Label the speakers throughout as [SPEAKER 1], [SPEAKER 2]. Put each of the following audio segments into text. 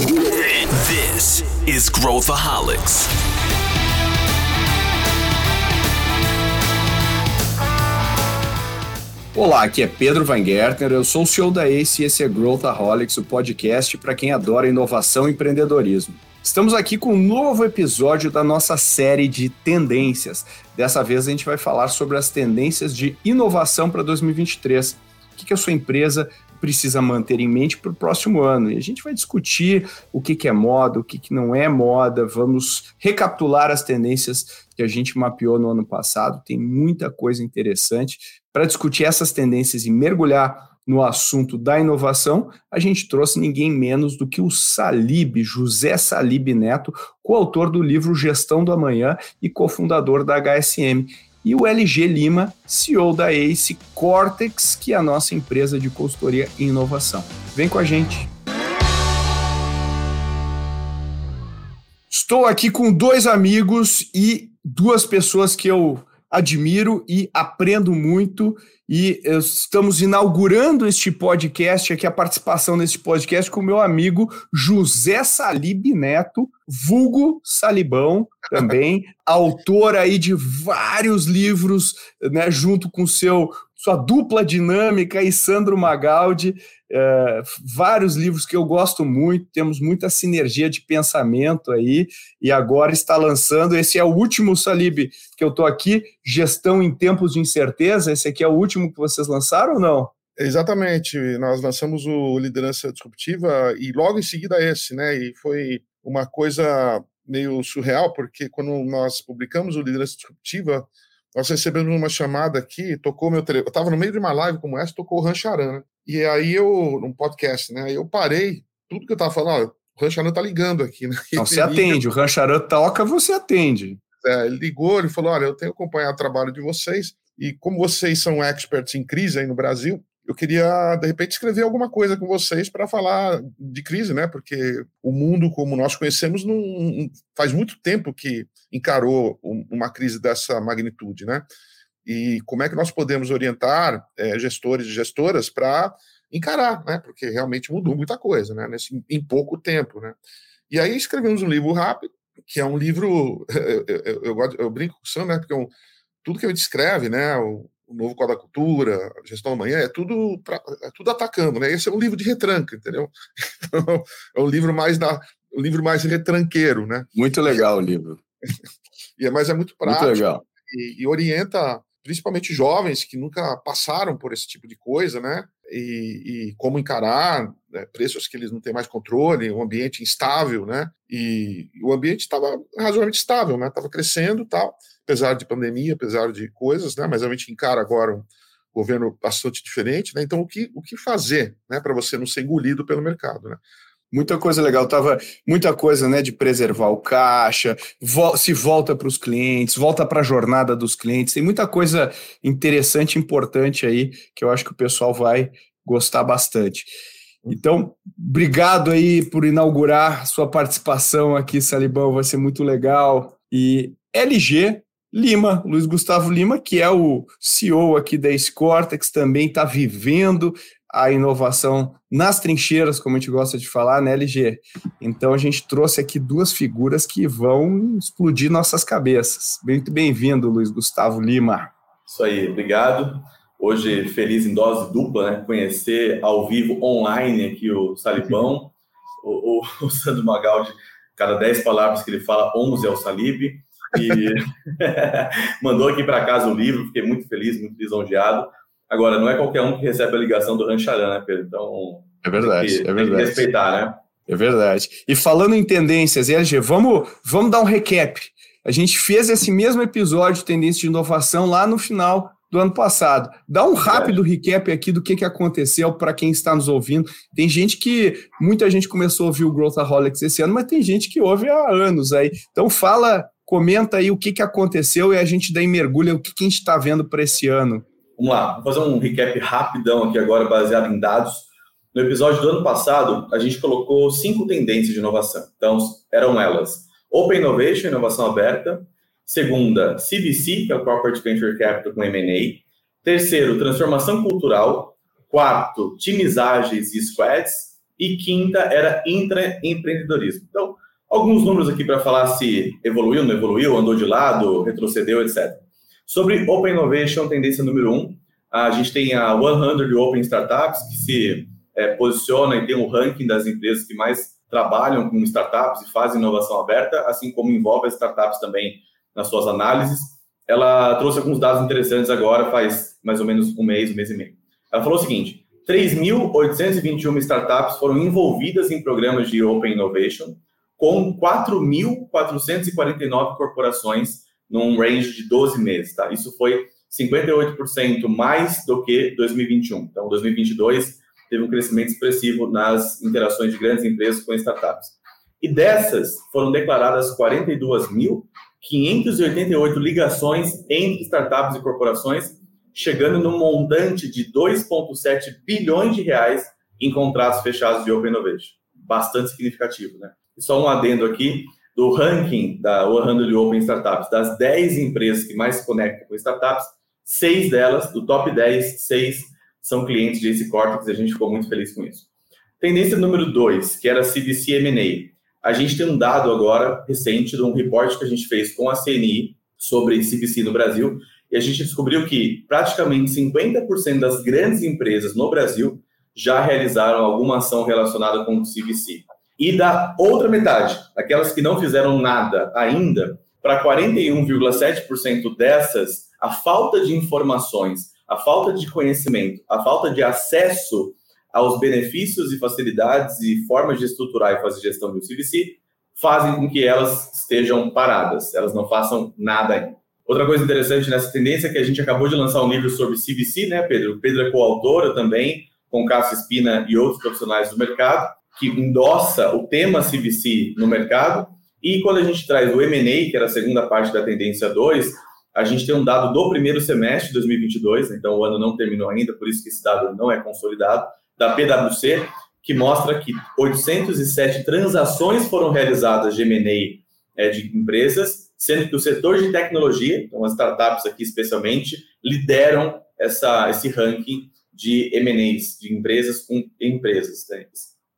[SPEAKER 1] This is Growthaholics.
[SPEAKER 2] Olá, aqui é Pedro Van Gertner, eu sou o CEO da ACE e esse é Growthaholics, o podcast para quem adora inovação e empreendedorismo. Estamos aqui com um novo episódio da nossa série de tendências. Dessa vez a gente vai falar sobre as tendências de inovação para 2023. O que, que a sua empresa precisa manter em mente para o próximo ano. E a gente vai discutir o que, que é moda, o que, que não é moda, vamos recapitular as tendências que a gente mapeou no ano passado. Tem muita coisa interessante. Para discutir essas tendências e mergulhar no assunto da inovação, a gente trouxe ninguém menos do que o Salib, José Salib Neto, coautor do livro Gestão do Amanhã e cofundador da HSM e o LG Lima, CEO da Ace Cortex, que é a nossa empresa de consultoria em inovação. Vem com a gente. Estou aqui com dois amigos e duas pessoas que eu admiro e aprendo muito. E estamos inaugurando este podcast, aqui a participação neste podcast com o meu amigo José Salib Neto, vulgo Salibão, também autor aí de vários livros, né, junto com seu sua dupla dinâmica e Sandro Magaldi, é, vários livros que eu gosto muito, temos muita sinergia de pensamento aí, e agora está lançando, esse é o último, Salib, que eu estou aqui, Gestão em Tempos de Incerteza, esse aqui é o último que vocês lançaram ou não?
[SPEAKER 3] Exatamente, nós lançamos o Liderança Disruptiva e logo em seguida esse, né, e foi uma coisa meio surreal, porque quando nós publicamos o Liderança Disruptiva, nós recebemos uma chamada aqui, tocou meu telefone. Eu estava no meio de uma live como essa, tocou o Rancharan. Né? E aí eu, num podcast, né? Aí eu parei, tudo que eu estava falando, ó, o Rancharan tá ligando aqui, né?
[SPEAKER 2] Não, você atende, o Rancharan toca, você atende.
[SPEAKER 3] É, ele ligou, ele falou: olha, eu tenho acompanhado o trabalho de vocês, e como vocês são experts em crise aí no Brasil, eu queria, de repente, escrever alguma coisa com vocês para falar de crise, né? Porque o mundo como nós conhecemos não, faz muito tempo que encarou uma crise dessa magnitude, né? E como é que nós podemos orientar é, gestores e gestoras para encarar, né? Porque realmente mudou muita coisa, né? Nesse, em pouco tempo, né? E aí escrevemos um livro rápido, que é um livro, eu, eu, eu, eu brinco com o Sam, né? Porque é um, tudo que a gente escreve, né? O novo Código da Cultura, a Gestão da Manhã, é tudo, pra, é tudo atacando, né? Esse é um livro de retranca, entendeu? Então, é um livro mais da, um livro mais retranqueiro, né?
[SPEAKER 2] Muito legal o livro.
[SPEAKER 3] e é, mas é muito prático muito legal. E, e, orienta principalmente jovens que nunca passaram por esse tipo de coisa, né? E, e como encarar né, preços que eles não têm mais controle, um ambiente instável, né? E, e o ambiente estava razoavelmente estável, né? Estava crescendo, tal apesar de pandemia, apesar de coisas, né? Mas a gente encara agora um governo bastante diferente, né? Então, o que, o que fazer, né, para você não ser engolido pelo mercado, né?
[SPEAKER 2] Muita coisa legal, tava muita coisa, né, de preservar o caixa, vo se volta para os clientes, volta para a jornada dos clientes. Tem muita coisa interessante, importante aí que eu acho que o pessoal vai gostar bastante. Então, obrigado aí por inaugurar sua participação aqui, Salibão, vai ser muito legal. E LG, Lima, Luiz Gustavo Lima, que é o CEO aqui da Scortex, também está vivendo a inovação nas trincheiras, como a gente gosta de falar, né, LG? Então a gente trouxe aqui duas figuras que vão explodir nossas cabeças. Muito bem-vindo, Luiz Gustavo Lima.
[SPEAKER 4] Isso aí, obrigado. Hoje, feliz em dose dupla, né? Conhecer ao vivo, online, aqui o Salibão, o, o, o Sandro Magaldi, cada dez palavras que ele fala, 11 é o Salib e mandou aqui para casa o livro, fiquei muito feliz, muito lisonjeado. Agora, não é qualquer um que recebe a ligação do Rancharan, né, Pedro? Então.
[SPEAKER 2] É verdade,
[SPEAKER 4] que,
[SPEAKER 2] é verdade.
[SPEAKER 4] respeitar, né?
[SPEAKER 2] É verdade. E falando em tendências, LG, vamos, vamos dar um recap. A gente fez esse mesmo episódio de tendência de inovação lá no final do ano passado. Dá um rápido recap aqui do que, que aconteceu para quem está nos ouvindo. Tem gente que, muita gente começou a ouvir o Growthaholics esse ano, mas tem gente que ouve há anos aí. Então fala Comenta aí o que, que aconteceu e a gente daí mergulha o que, que a gente está vendo para esse ano.
[SPEAKER 4] Vamos lá, vou fazer um recap rapidão aqui agora, baseado em dados. No episódio do ano passado, a gente colocou cinco tendências de inovação. Então, eram elas: Open Innovation, inovação aberta. Segunda, CVC, que é o Corporate Venture Capital com M&A. Terceiro, transformação cultural. Quarto, times ágeis e squads. e quinta era intraempreendedorismo. Então, alguns números aqui para falar se evoluiu, não evoluiu, andou de lado, retrocedeu, etc. Sobre Open Innovation, tendência número um, a gente tem a 100 Open Startups, que se é, posiciona e tem um ranking das empresas que mais trabalham com startups e fazem inovação aberta, assim como envolve as startups também nas suas análises. Ela trouxe alguns dados interessantes agora, faz mais ou menos um mês, um mês e meio. Ela falou o seguinte: 3.821 startups foram envolvidas em programas de Open Innovation, com 4.449 corporações num range de 12 meses. Tá? Isso foi 58% mais do que 2021. Então, 2022 teve um crescimento expressivo nas interações de grandes empresas com startups. E dessas foram declaradas 42.588 ligações entre startups e corporações, chegando no montante de 2,7 bilhões de reais em contratos fechados de Open Innovation. Bastante significativo, né? Só um adendo aqui, do ranking da 100 Open Startups, das 10 empresas que mais se conectam com startups, seis delas, do top 10, seis são clientes de Ace Cortex e a gente ficou muito feliz com isso. Tendência número 2, que era CVC M&A. A gente tem um dado agora recente de um report que a gente fez com a CNI sobre CVC no Brasil e a gente descobriu que praticamente 50% das grandes empresas no Brasil já realizaram alguma ação relacionada com o CVC. E da outra metade, aquelas que não fizeram nada ainda, para 41,7% dessas, a falta de informações a falta de conhecimento, a falta de acesso aos benefícios e facilidades e formas de estruturar e fazer gestão do CVC fazem com que elas estejam paradas, elas não façam nada ainda. Outra coisa interessante nessa tendência é que a gente acabou de lançar um livro sobre CVC, né, Pedro? Pedro é coautora também, com Cássio Espina e outros profissionais do mercado, que endossa o tema CVC no mercado. E quando a gente traz o M&A, que era a segunda parte da tendência 2, a gente tem um dado do primeiro semestre de 2022, então o ano não terminou ainda, por isso que esse dado não é consolidado, da PwC, que mostra que 807 transações foram realizadas de M&A é, de empresas, sendo que o setor de tecnologia, então as startups aqui especialmente, lideram essa, esse ranking de M&As, de empresas com empresas. Né?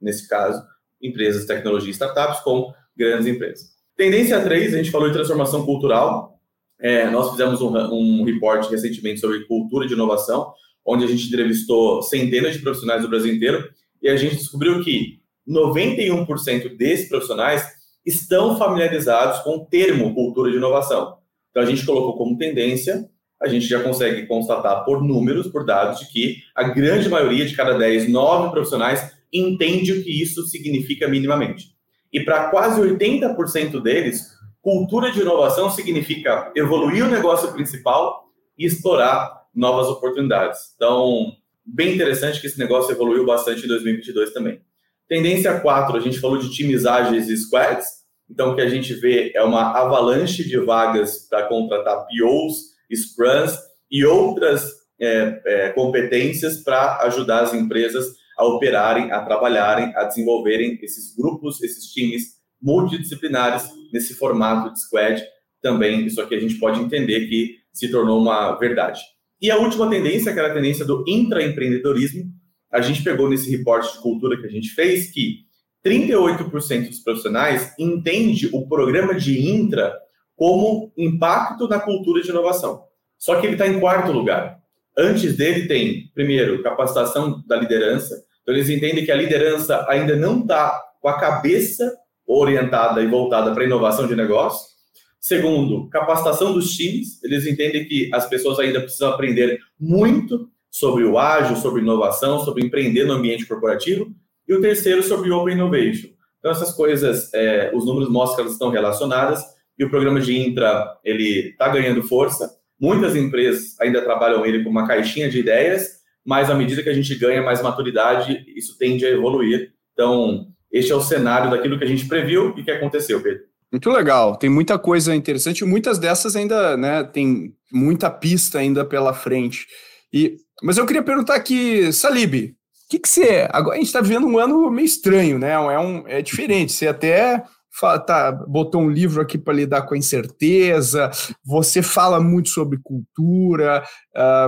[SPEAKER 4] Nesse caso, empresas de tecnologia e startups com grandes empresas. Tendência 3, a gente falou de transformação cultural, é, nós fizemos um, um report recentemente sobre cultura de inovação, onde a gente entrevistou centenas de profissionais do Brasil inteiro e a gente descobriu que 91% desses profissionais estão familiarizados com o termo cultura de inovação. Então a gente colocou como tendência, a gente já consegue constatar por números, por dados, de que a grande maioria de cada 10, 9 profissionais entende o que isso significa minimamente. E para quase 80% deles, Cultura de inovação significa evoluir o negócio principal e explorar novas oportunidades. Então, bem interessante que esse negócio evoluiu bastante em 2022 também. Tendência 4, a gente falou de times ágeis e squads. Então, o que a gente vê é uma avalanche de vagas para contratar POs, Scrums e outras é, é, competências para ajudar as empresas a operarem, a trabalharem, a desenvolverem esses grupos, esses times multidisciplinares nesse formato de squad. Também isso aqui a gente pode entender que se tornou uma verdade. E a última tendência, que era a tendência do intraempreendedorismo, a gente pegou nesse reporte de cultura que a gente fez que 38% dos profissionais entende o programa de intra como impacto na cultura de inovação. Só que ele está em quarto lugar. Antes dele tem, primeiro, capacitação da liderança. Então, eles entendem que a liderança ainda não está com a cabeça orientada e voltada para inovação de negócio. Segundo, capacitação dos times. Eles entendem que as pessoas ainda precisam aprender muito sobre o ágil, sobre inovação, sobre empreender no ambiente corporativo. E o terceiro, sobre Open Innovation. Então, essas coisas, é, os números mostram que elas estão relacionadas e o programa de Intra, ele está ganhando força. Muitas empresas ainda trabalham ele com uma caixinha de ideias, mas à medida que a gente ganha mais maturidade, isso tende a evoluir. Então, este é o cenário daquilo que a gente previu e que aconteceu, Pedro.
[SPEAKER 2] Muito legal, tem muita coisa interessante, muitas dessas ainda, né, tem muita pista ainda pela frente. E, mas eu queria perguntar aqui, Salib, o que, que você. Agora a gente está vivendo um ano meio estranho, né? É, um, é diferente. Você até tá, botou um livro aqui para lidar com a incerteza, você fala muito sobre cultura,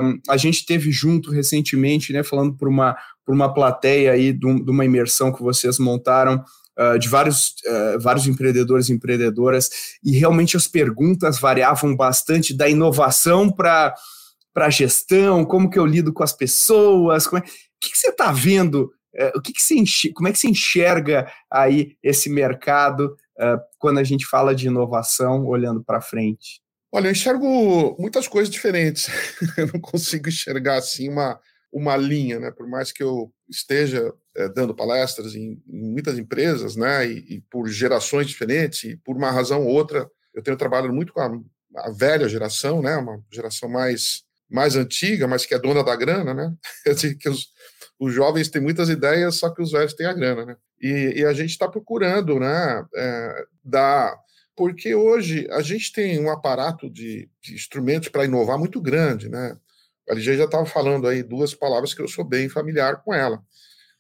[SPEAKER 2] um, a gente teve junto recentemente, né, falando por uma, uma plateia aí de, uma imersão que vocês montaram uh, de vários, uh, vários empreendedores e empreendedoras, e realmente as perguntas variavam bastante da inovação para a gestão, como que eu lido com as pessoas, como é, o que, você está vendo, o que, que você enxerga, como é que você enxerga aí esse mercado quando a gente fala de inovação olhando para frente?
[SPEAKER 3] Olha, eu enxergo muitas coisas diferentes. eu não consigo enxergar assim uma, uma linha, né? Por mais que eu esteja é, dando palestras em, em, muitas empresas, né? E, e, por gerações diferentes, e por uma razão ou outra, eu tenho trabalhado muito com a, a, velha geração, né? Uma geração mais mais antiga, mas que é dona da grana, né? que os, os jovens têm muitas ideias, só que os velhos têm a grana, né? E, e a gente está procurando, né? É, dar porque hoje a gente tem um aparato de, de instrumentos para inovar muito grande, né? A LG já estava falando aí duas palavras que eu sou bem familiar com ela. Pra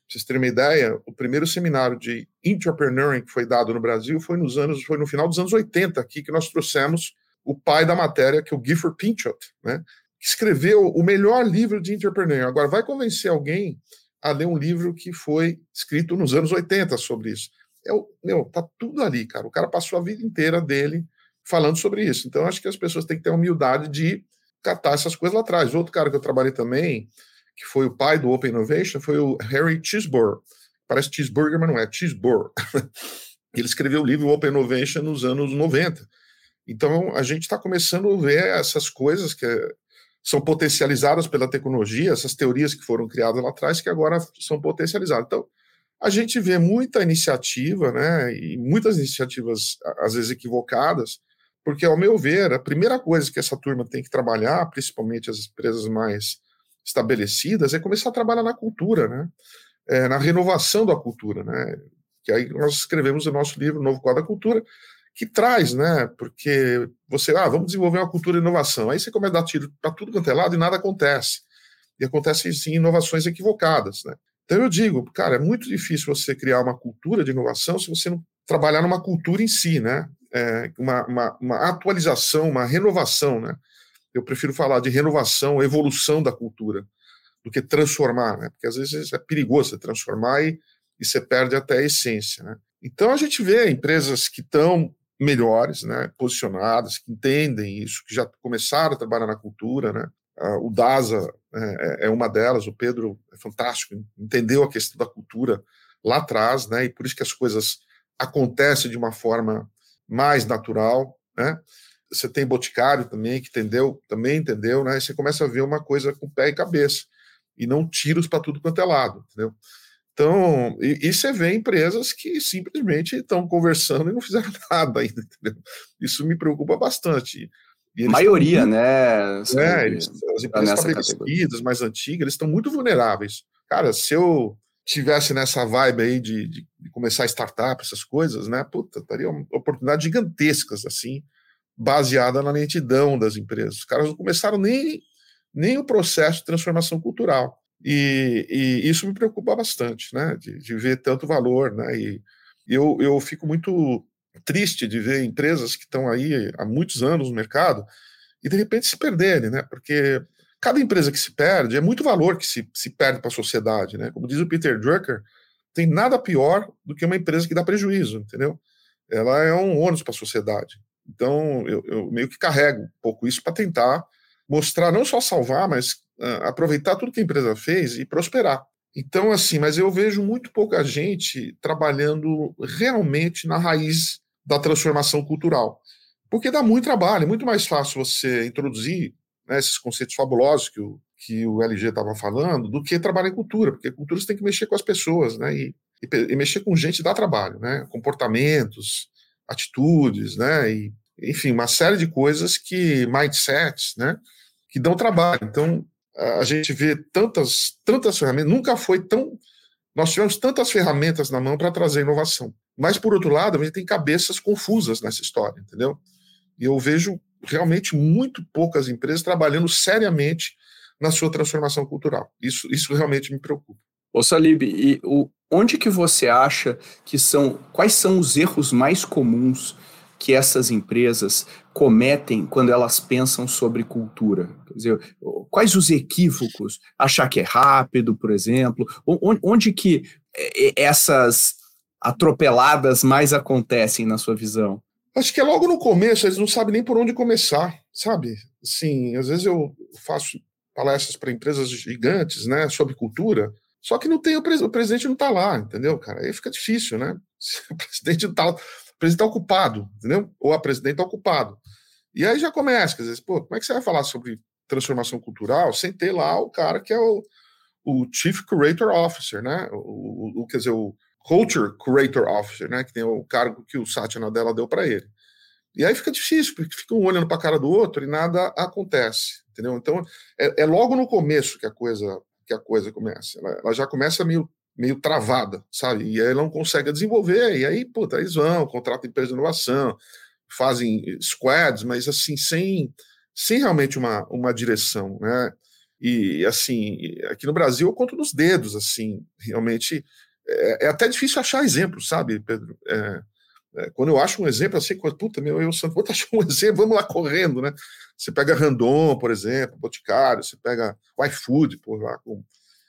[SPEAKER 3] vocês terem uma ideia, o primeiro seminário de entrepreneuring que foi dado no Brasil foi nos anos, foi no final dos anos 80 aqui que nós trouxemos o pai da matéria, que é o Gifford Pinchot, né? Escreveu o melhor livro de entrepreneuring. Agora vai convencer alguém a ler um livro que foi escrito nos anos 80 sobre isso. É o, meu, tá tudo ali, cara. O cara passou a vida inteira dele falando sobre isso. Então, acho que as pessoas têm que ter a humildade de catar essas coisas lá atrás. Outro cara que eu trabalhei também, que foi o pai do Open Innovation, foi o Harry Cheeseborough. Parece cheeseburger, mas não é, Cheeseborough. Ele escreveu o livro Open Innovation nos anos 90. Então, a gente está começando a ver essas coisas que são potencializadas pela tecnologia, essas teorias que foram criadas lá atrás, que agora são potencializadas. Então, a gente vê muita iniciativa, né, e muitas iniciativas, às vezes equivocadas, porque, ao meu ver, a primeira coisa que essa turma tem que trabalhar, principalmente as empresas mais estabelecidas, é começar a trabalhar na cultura, né, é, na renovação da cultura, né, que aí nós escrevemos o nosso livro, Novo Quadro da Cultura, que traz, né, porque você, ah, vamos desenvolver uma cultura de inovação, aí você começa a dar tiro para tudo quanto é lado e nada acontece. E acontecem, sim, inovações equivocadas, né. Então eu digo, cara, é muito difícil você criar uma cultura de inovação se você não trabalhar numa cultura em si, né? É, uma, uma, uma, atualização, uma renovação, né? Eu prefiro falar de renovação, evolução da cultura, do que transformar, né? Porque às vezes é perigoso você transformar e, e você perde até a essência, né? Então a gente vê empresas que estão melhores, né? Posicionadas, que entendem isso, que já começaram a trabalhar na cultura, né? Uh, o DASA é, é, é, uma delas, o Pedro é fantástico, entendeu a questão da cultura lá atrás, né, e por isso que as coisas acontecem de uma forma mais natural, né, você tem Boticário também, que entendeu, também entendeu, né, e você começa a ver uma coisa com pé e cabeça, e não tiros para tudo quanto é lado, entendeu? Então, e, e, você vê empresas que simplesmente estão conversando e não fizeram nada ainda, entendeu? Isso me preocupa bastante
[SPEAKER 2] maioria, tão, né?
[SPEAKER 3] É, eles, as empresas estabelecidas, mais antigas, eles estão muito vulneráveis. Cara, se eu tivesse nessa vibe aí de, de, de começar startup, essas coisas, né? Puta, estaria uma oportunidade gigantescas, assim, baseada na lentidão das empresas. Os caras não começaram nem, nem o processo de transformação cultural. E, e isso me preocupa bastante, né? De, de ver tanto valor, né? E eu, eu fico muito triste de ver empresas que estão aí há muitos anos no mercado e de repente se perderem, né? Porque cada empresa que se perde é muito valor que se, se perde para a sociedade, né? Como diz o Peter Drucker, tem nada pior do que uma empresa que dá prejuízo, entendeu? Ela é um ônus para a sociedade. Então, eu, eu, meio que carrego um pouco isso para tentar mostrar, não só salvar, mas aproveitar tudo que a empresa fez e prosperar. Então, assim, mas eu vejo muito pouca gente trabalhando realmente na raiz da transformação cultural. Porque dá muito trabalho, é muito mais fácil você introduzir né, esses conceitos fabulosos que o, que o LG estava falando, do que trabalhar em cultura, porque cultura você tem que mexer com as pessoas, né, e, e, e, mexer com gente dá trabalho, né, comportamentos, atitudes, né, e, enfim, uma série de coisas que, mindsets, né, que dão trabalho. Então, a gente vê tantas, tantas ferramentas, nunca foi tão, nós tivemos tantas ferramentas na mão para trazer inovação. Mas, por outro lado, a gente tem cabeças confusas nessa história, entendeu? E eu vejo realmente muito poucas empresas trabalhando seriamente na sua transformação cultural. Isso, isso realmente me preocupa.
[SPEAKER 2] Ô Salib, e o, onde que você acha que são, quais são os erros mais comuns que essas empresas cometem quando elas pensam sobre cultura? Dizer, quais os equívocos? Achar que é rápido, por exemplo? Onde, que essas atropeladas mais acontecem na sua visão?
[SPEAKER 3] Acho que é logo no começo, eles não sabem nem por onde começar, sabe? Sim, às vezes eu faço palestras para empresas gigantes, né, sobre cultura, só que não tem o, pres o presidente não está lá, entendeu, cara? Aí fica difícil, né? O presidente não tá, o presidente está ocupado, entendeu? Ou a presidente está ocupado. E aí já começa, quer dizer, pô, como é que você vai falar sobre transformação cultural sem ter lá o cara que é o, o Chief Curator Officer, né? O, o, quer dizer, o Culture Curator Officer, né? Que tem o cargo que o Satya Nadella deu para ele. E aí fica difícil, porque fica um olhando para a cara do outro e nada acontece, entendeu? Então é, é, logo no começo que a coisa que a coisa começa. Ela, ela, já começa meio meio travada, sabe? E aí não consegue desenvolver. E aí, puta, eles vão, contratam empresa de inovação, fazem squads, mas assim sem sem realmente uma, uma direção, né? E assim, aqui no Brasil eu conto nos dedos, assim, realmente é, é até difícil achar exemplos, sabe, Pedro? É, é, quando eu acho um exemplo, assim, puta, meu, eu Santo, vou achar um exemplo, vamos lá correndo, né? Você pega Randon, por exemplo, Boticário, você pega o iFood, por lá, com,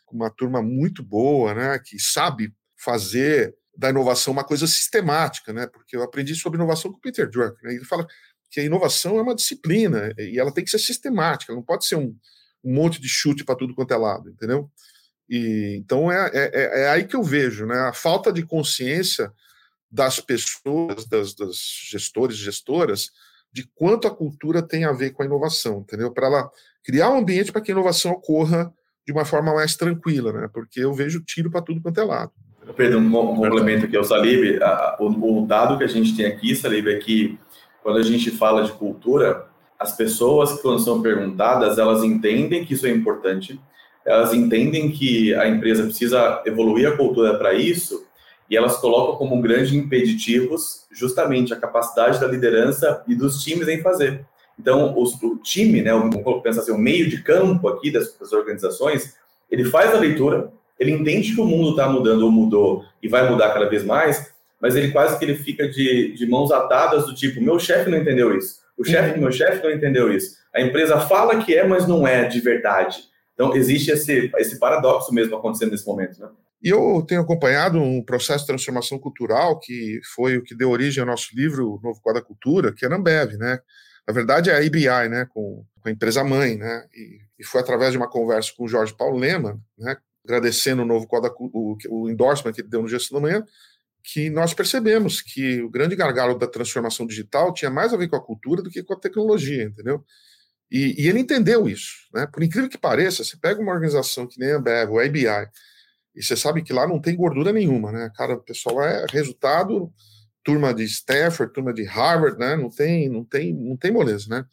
[SPEAKER 3] com, uma turma muito boa, né? Que sabe fazer da inovação uma coisa sistemática, né? Porque eu aprendi sobre inovação com o Peter Drucker, né? Ele fala que a inovação é uma disciplina e ela tem que ser sistemática, não pode ser um, um monte de chute para tudo quanto é lado, entendeu? E, então é, é, é, é aí que eu vejo, né? A falta de consciência das pessoas, das, das gestores e gestoras, de quanto a cultura tem a ver com a inovação, entendeu? Para ela criar um ambiente para que a inovação ocorra de uma forma mais tranquila, né? Porque eu vejo tiro para tudo quanto é lado.
[SPEAKER 4] Pedro, um complemento aqui ao Salib. O, o dado que a gente tem aqui, Salib, é que quando a gente fala de cultura, as pessoas que quando são perguntadas, elas entendem que isso é importante, elas entendem que a empresa precisa evoluir a cultura para isso, e elas colocam como grandes impeditivos justamente a capacidade da liderança e dos times em fazer. Então, os, o time, né, vamos pensar assim, o meio de campo aqui das, das organizações, ele faz a leitura, ele entende que o mundo está mudando ou mudou e vai mudar cada vez mais, mas ele quase que ele fica de, de mãos atadas do tipo, meu chefe não entendeu isso, o chefe do meu chefe não entendeu isso, a empresa fala que é, mas não é de verdade. Então, existe esse, esse paradoxo mesmo acontecendo nesse momento, né?
[SPEAKER 3] E eu tenho acompanhado um processo de transformação cultural que foi o que deu origem ao nosso livro Novo Quadro da Cultura, que é a Ambev, né? Na verdade é a IBI, né? Com, com a empresa mãe, né? E, e, foi através de uma conversa com o Jorge Paulo Lema, né? Agradecendo o Novo Quadro, o, o endorsement que ele deu no Gestão da Manhã, que nós percebemos que o grande gargalo da transformação digital tinha mais a ver com a cultura do que com a tecnologia, entendeu? E, e ele entendeu isso, né? Por incrível que pareça, você pega uma organização que nem a Ambev, o IBI, e você sabe que lá não tem gordura nenhuma, né? Cara, o pessoal é resultado, turma de Stanford, turma de Harvard, né? Não tem, não tem, não tem moleza, né?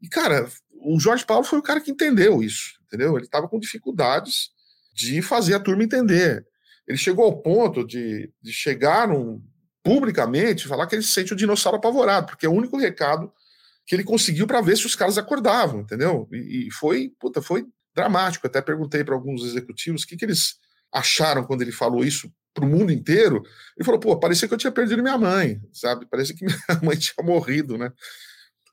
[SPEAKER 3] E cara, o Jorge Paulo foi o cara que entendeu isso, entendeu? Ele estava com dificuldades de fazer a turma entender. Ele chegou ao ponto de, de chegar num, publicamente falar que ele se sente o dinossauro apavorado, porque é o único recado que ele conseguiu para ver se os caras acordavam, entendeu? E, e foi, puta, foi dramático. Até perguntei para alguns executivos o que, que eles acharam quando ele falou isso para o mundo inteiro. Ele falou: pô, parecia que eu tinha perdido minha mãe, sabe? Parecia que minha mãe tinha morrido, né?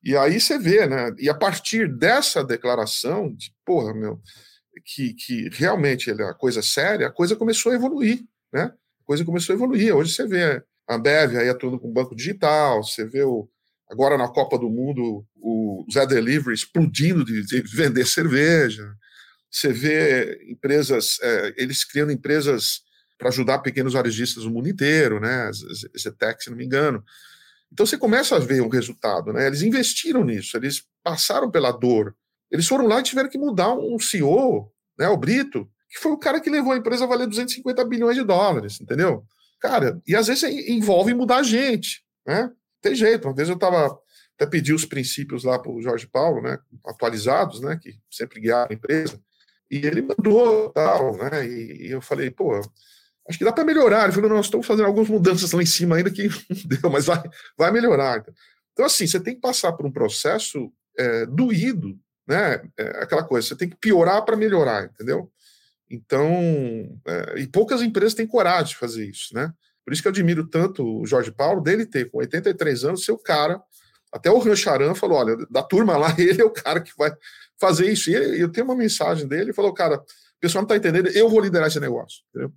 [SPEAKER 3] E aí você vê, né? E a partir dessa declaração, de, porra, meu, que, que realmente ele, é a coisa séria, a coisa começou a evoluir, né? A coisa começou a evoluir. Hoje você vê a Bev aí atuando com banco digital, você vê o, agora na Copa do Mundo o Zé Delivery explodindo de, de vender cerveja, você vê empresas, é, eles criando empresas para ajudar pequenos varejistas no mundo inteiro, né? Zetec, se não me engano. Então você começa a ver um resultado, né? Eles investiram nisso, eles passaram pela dor. Eles foram lá e tiveram que mudar um CEO, né, o Brito, que foi o cara que levou a empresa a valer 250 bilhões de dólares, entendeu? Cara, e às vezes envolve mudar a gente, né? Tem jeito. Uma vez eu estava até pedi os princípios lá para o Jorge Paulo, né, atualizados, né, que sempre guiaram a empresa. E ele mandou tal, né? E, e eu falei, pô, acho que dá para melhorar. Ele falou, nós estamos fazendo algumas mudanças lá em cima ainda que não deu, mas vai, vai melhorar. Então, assim, você tem que passar por um processo é, doído, né? É, aquela coisa, você tem que piorar para melhorar, entendeu? Então, é, e poucas empresas têm coragem de fazer isso, né? Por isso que eu admiro tanto o Jorge Paulo, dele ter, com 83 anos, ser o cara. Até o Rancharan falou: olha, da turma lá, ele é o cara que vai fazer isso. E eu tenho uma mensagem dele, ele falou: cara, o pessoal não está entendendo, eu vou liderar esse negócio. Entendeu?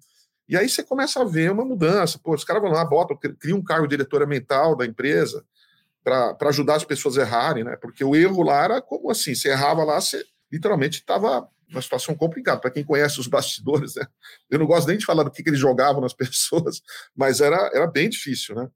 [SPEAKER 3] E aí você começa a ver uma mudança. Pô, os caras vão lá, botam, criam um cargo diretora-mental da empresa para ajudar as pessoas a errarem, né? Porque o erro lá era como assim: você errava lá, você literalmente estava uma situação complicada. Para quem conhece os bastidores, né? Eu não gosto nem de falar do que, que eles jogavam nas pessoas, mas era, era bem difícil, né?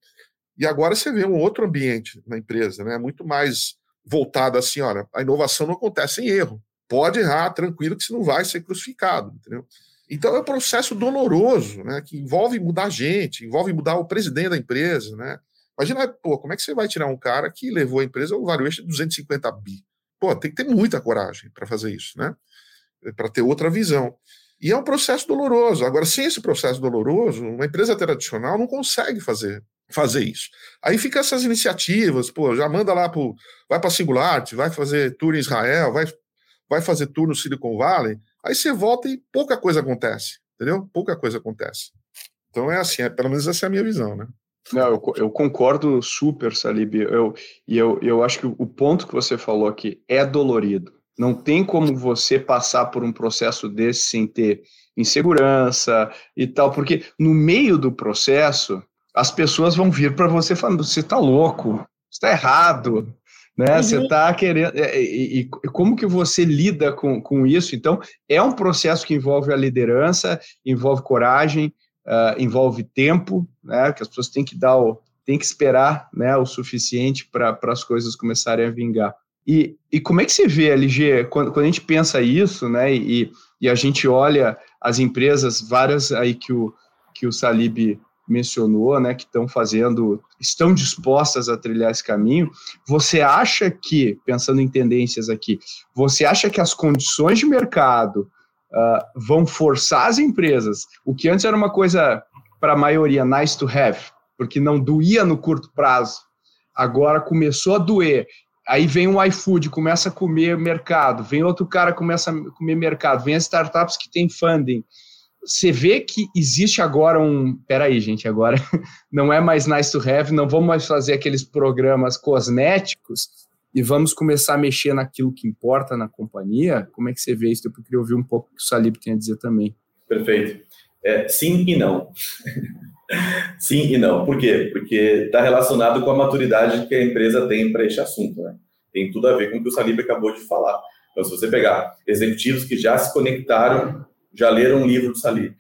[SPEAKER 3] E agora você vê um outro ambiente na empresa, né? Muito mais voltado assim, olha, a inovação não acontece em erro. Pode errar, tranquilo, que você não vai ser crucificado, entendeu? Então é um processo doloroso, né, que envolve mudar gente, envolve mudar o presidente da empresa, né? Imagina, pô, como é que você vai tirar um cara que levou a empresa ao valuation de 250 bi? Pô, tem que ter muita coragem para fazer isso, né? Para ter outra visão. E é um processo doloroso. Agora, sem esse processo doloroso, uma empresa tradicional não consegue fazer fazer isso. Aí fica essas iniciativas, pô, já manda lá pro, vai para Singularity, vai fazer tour em Israel, vai vai fazer tour no Silicon Valley, Aí você volta e pouca coisa acontece, entendeu? Pouca coisa acontece. Então é assim, é, pelo menos essa é a minha visão, né?
[SPEAKER 2] Não, eu, eu concordo super, Salib. Eu, e eu, eu acho que o ponto que você falou aqui é dolorido. Não tem como você passar por um processo desse sem ter insegurança e tal, porque no meio do processo as pessoas vão vir para você falando: você está louco, está errado, né? Uhum. Você está querendo. É, e, e, e, como que você lida com, com isso? Então, é um processo que envolve a liderança, envolve coragem, uh, envolve tempo, né? Que as pessoas têm que dar o, têm que esperar né, o suficiente para as coisas começarem a vingar. E, e como é que você vê, LG, quando, quando a gente pensa isso, né? E, e a gente olha as empresas, várias aí que o, que o Salib mencionou, né, que estão fazendo, estão dispostas a trilhar esse caminho. Você acha que, pensando em tendências aqui, você acha que as condições de mercado uh, vão forçar as empresas, o que antes era uma coisa para a maioria nice to have, porque não doía no curto prazo, agora começou a doer. Aí vem um iFood, começa a comer mercado, vem outro cara, começa a comer mercado, vem as startups que têm funding, você vê que existe agora um. Peraí, gente, agora não é mais nice to have, não vamos mais fazer aqueles programas cosméticos e vamos começar a mexer naquilo que importa na companhia. Como é que você vê isso? Eu queria ouvir um pouco o que o Salib tem a dizer também.
[SPEAKER 4] Perfeito. É, sim e não. sim e não. Por quê? Porque está relacionado com a maturidade que a empresa tem para este assunto. Né? Tem tudo a ver com o que o Salib acabou de falar. Então, se você pegar executivos que já se conectaram já leram um livro do Salib,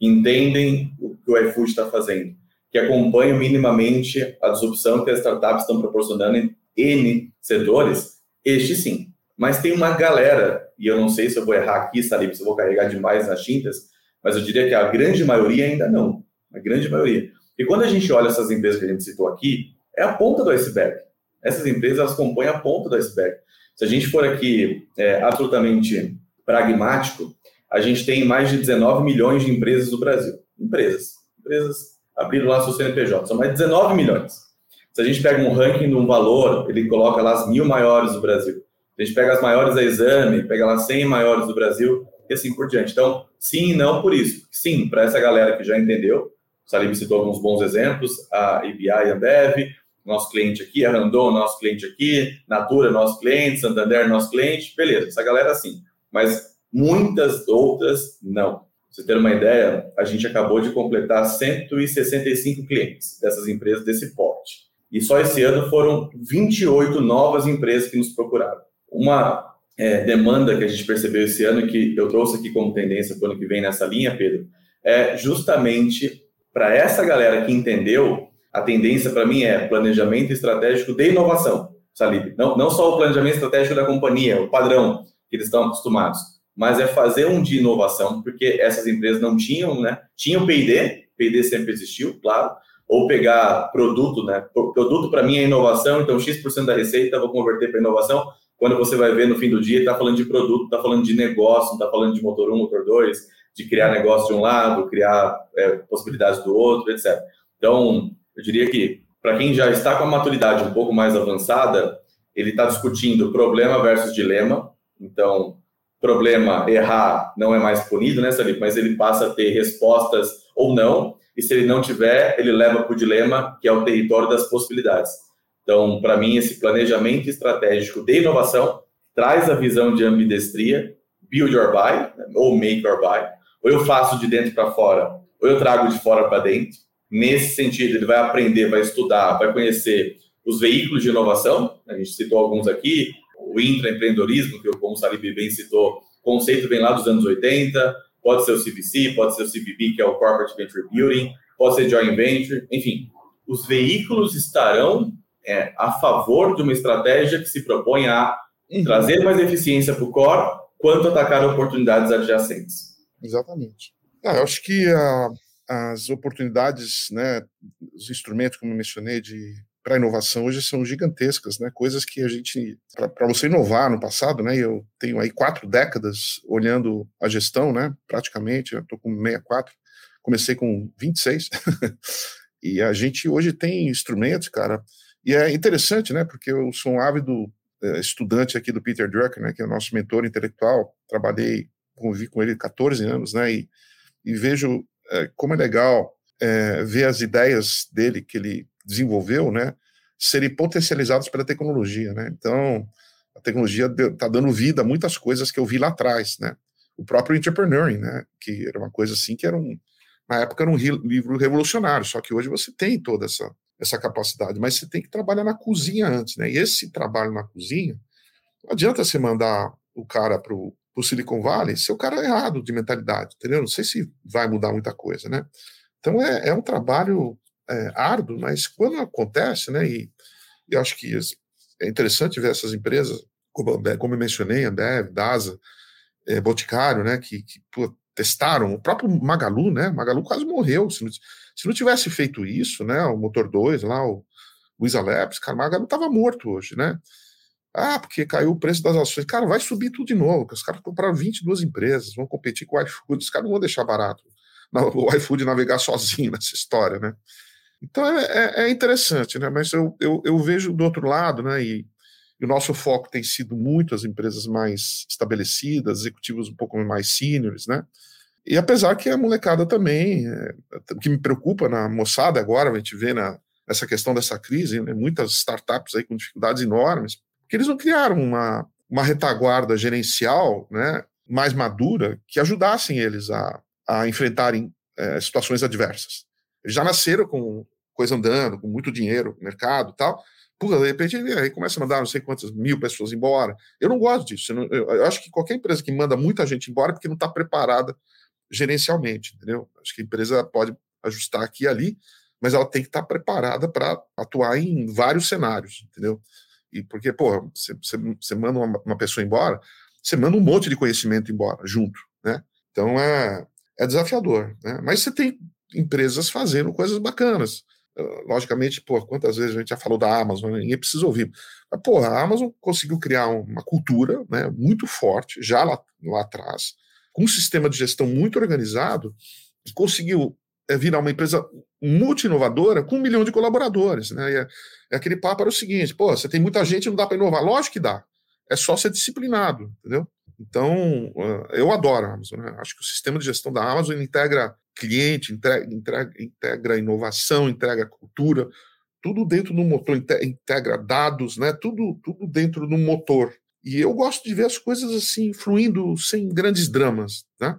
[SPEAKER 4] entendem o que o iFood está fazendo, que acompanham minimamente a disrupção que as startups estão proporcionando N setores, este sim. Mas tem uma galera, e eu não sei se eu vou errar aqui, se eu vou carregar demais nas tintas, mas eu diria que a grande maioria ainda não. A grande maioria. E quando a gente olha essas empresas que a gente citou aqui, é a ponta do iceberg. Essas empresas elas compõem a ponta do iceberg. Se a gente for aqui é, absolutamente pragmático, a gente tem mais de 19 milhões de empresas no Brasil. Empresas. Empresas abriram lá seu CNPJ. São mais de 19 milhões. Se a gente pega um ranking de um valor, ele coloca lá as mil maiores do Brasil. A gente pega as maiores da exame, pega lá 100 maiores do Brasil e assim por diante. Então, sim e não por isso. Sim, para essa galera que já entendeu, o Salim citou alguns bons exemplos, a EBI e a Ambev, nosso cliente aqui, a Randon, nosso cliente aqui, Natura, nosso cliente, Santander, nosso cliente, beleza, essa galera sim. Mas muitas outras não. Pra você ter uma ideia, a gente acabou de completar 165 clientes dessas empresas desse porte. E só esse ano foram 28 novas empresas que nos procuraram. Uma é, demanda que a gente percebeu esse ano, que eu trouxe aqui como tendência para o ano que vem nessa linha, Pedro, é justamente para essa galera que entendeu, a tendência para mim é planejamento estratégico de inovação, Salib. Não, não só o planejamento estratégico da companhia, o padrão que eles estão acostumados, mas é fazer um de inovação, porque essas empresas não tinham, né? Tinham P&D, P&D sempre existiu, claro, ou pegar produto, né? Produto para mim é inovação, então X% da receita vou converter para inovação. Quando você vai ver no fim do dia, está falando de produto, está falando de negócio, está falando de motor 1, motor 2, de criar negócio de um lado, criar é, possibilidades do outro, etc. Então, eu diria que para quem já está com a maturidade um pouco mais avançada, ele está discutindo problema versus dilema. Então, problema errar não é mais punido, né, Salif? Mas ele passa a ter respostas ou não. E se ele não tiver, ele leva para o dilema, que é o território das possibilidades. Então, para mim, esse planejamento estratégico de inovação traz a visão de ambidestria, build or buy, ou make or buy, ou eu faço de dentro para fora, ou eu trago de fora para dentro. Nesse sentido, ele vai aprender, vai estudar, vai conhecer os veículos de inovação, a gente citou alguns aqui, o intraempreendedorismo, que o Salib bem citou, conceito vem lá dos anos 80, pode ser o CVC, pode ser o CVB, que é o Corporate Venture Building, pode ser Joint Venture, enfim. Os veículos estarão é, a favor de uma estratégia que se propõe a uhum. trazer mais eficiência para o core, quanto atacar oportunidades adjacentes.
[SPEAKER 3] Exatamente. Ah, eu acho que a, as oportunidades, né, os instrumentos, como eu mencionei, de para inovação hoje são gigantescas, né? Coisas que a gente, para você inovar no passado, né? Eu tenho aí quatro décadas olhando a gestão, né? Praticamente, estou com 64, comecei com 26, e a gente hoje tem instrumentos, cara, e é interessante, né? Porque eu sou um ávido é, estudante aqui do Peter Drucker, né? Que é o nosso mentor intelectual, trabalhei, convivi com ele 14 anos, né? E, e vejo é, como é legal é, ver as ideias dele que ele desenvolveu, né, serem potencializados pela tecnologia, né? Então, a tecnologia está dando vida a muitas coisas que eu vi lá atrás, né? O próprio entrepreneuring, né, que era uma coisa assim que era um, na época era um livro revolucionário, só que hoje você tem toda essa essa capacidade, mas você tem que trabalhar na cozinha antes, né? E esse trabalho na cozinha, não adianta você mandar o cara para o Silicon Valley se o cara é errado de mentalidade, entendeu? Não sei se vai mudar muita coisa, né? Então é, é um trabalho é, árduo, mas quando acontece, né, e, e acho que é interessante ver essas empresas, como, como eu mencionei, Ambev, DASA, é, Boticário, né, que, que pô, testaram, o próprio Magalu, né, Magalu quase morreu, se não, se não tivesse feito isso, né, o Motor 2 lá, o Luiza Labs, cara, Magalu estava morto hoje, né, ah, porque caiu o preço das ações. Cara, vai subir tudo de novo. Os caras compraram 22 empresas, vão competir com o iFood. Os caras não vão deixar barato o iFood navegar sozinho nessa história, né? Então é, é, é, interessante, né? Mas eu, eu, eu, vejo do outro lado, né? E, e, o nosso foco tem sido muito as empresas mais estabelecidas, executivos um pouco mais seniors, né? E apesar que a molecada também, é, o que me preocupa na moçada agora, a gente vê na, nessa questão dessa crise, né, muitas startups aí com dificuldades enormes, porque eles não criaram uma, uma retaguarda gerencial, né? Mais madura que ajudassem eles a, a enfrentarem é, situações adversas. Já nasceram com coisa andando, com muito dinheiro mercado tal. Puta, de repente aí começa a mandar não sei quantas mil pessoas embora. Eu não gosto disso. Eu, eu, eu acho que qualquer empresa que manda muita gente embora é porque não está preparada gerencialmente, entendeu? Acho que a empresa pode ajustar aqui e ali, mas ela tem que estar tá preparada para atuar em vários cenários, entendeu? E porque, pô, você manda uma, uma, pessoa embora, você manda um monte de conhecimento embora junto, né? Então é, é desafiador, né? Mas você tem empresas fazendo coisas bacanas. Uh, logicamente, pô, quantas vezes a gente já falou da Amazon, ninguém precisa ouvir. Mas, pô, a Amazon conseguiu criar uma cultura né, muito forte, já lá, lá atrás, com um sistema de gestão muito organizado, e conseguiu é, virar uma empresa multi-inovadora com um milhão de colaboradores. Né? É, é, aquele papo era o seguinte: pô, você tem muita gente, não dá para inovar. Lógico que dá. É só ser disciplinado, entendeu? Então, eu adoro a Amazon. Né? Acho que o sistema de gestão da Amazon integra cliente, integra, integra, integra inovação, integra cultura, tudo dentro do motor, integra dados, né? tudo, tudo dentro do motor. E eu gosto de ver as coisas assim, fluindo sem grandes dramas, né?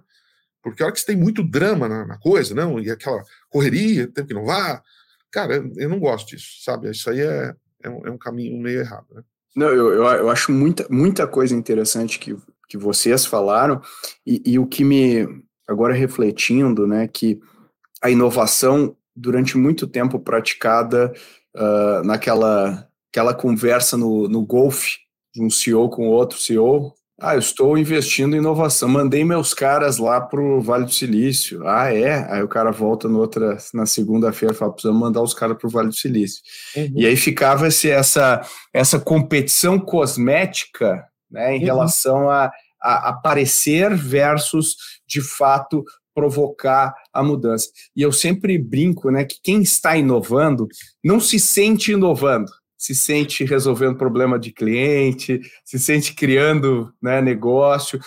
[SPEAKER 3] Porque a hora que você tem muito drama na, na coisa, não? E aquela correria, tem que inovar, cara, eu, eu, não gosto disso, sabe? Isso aí é, é, um, é um caminho meio errado, né?
[SPEAKER 2] Não, eu, eu, eu, acho muita, muita coisa interessante que, que vocês falaram, e, e o que me, agora refletindo, né, que a inovação, durante muito tempo praticada uh, naquela aquela conversa no, no golfe, de um CEO com outro CEO, ah, eu estou investindo em inovação. Mandei meus caras lá para o Vale do Silício. Ah, é? Aí o cara volta no outra, na segunda-feira e fala: precisamos mandar os caras para o Vale do Silício. Uhum. E aí ficava -se essa, essa competição cosmética né, em uhum. relação a, a aparecer versus, de fato, provocar a mudança. E eu sempre brinco né, que quem está inovando não se sente inovando se sente resolvendo problema de cliente, se sente criando né, negócio.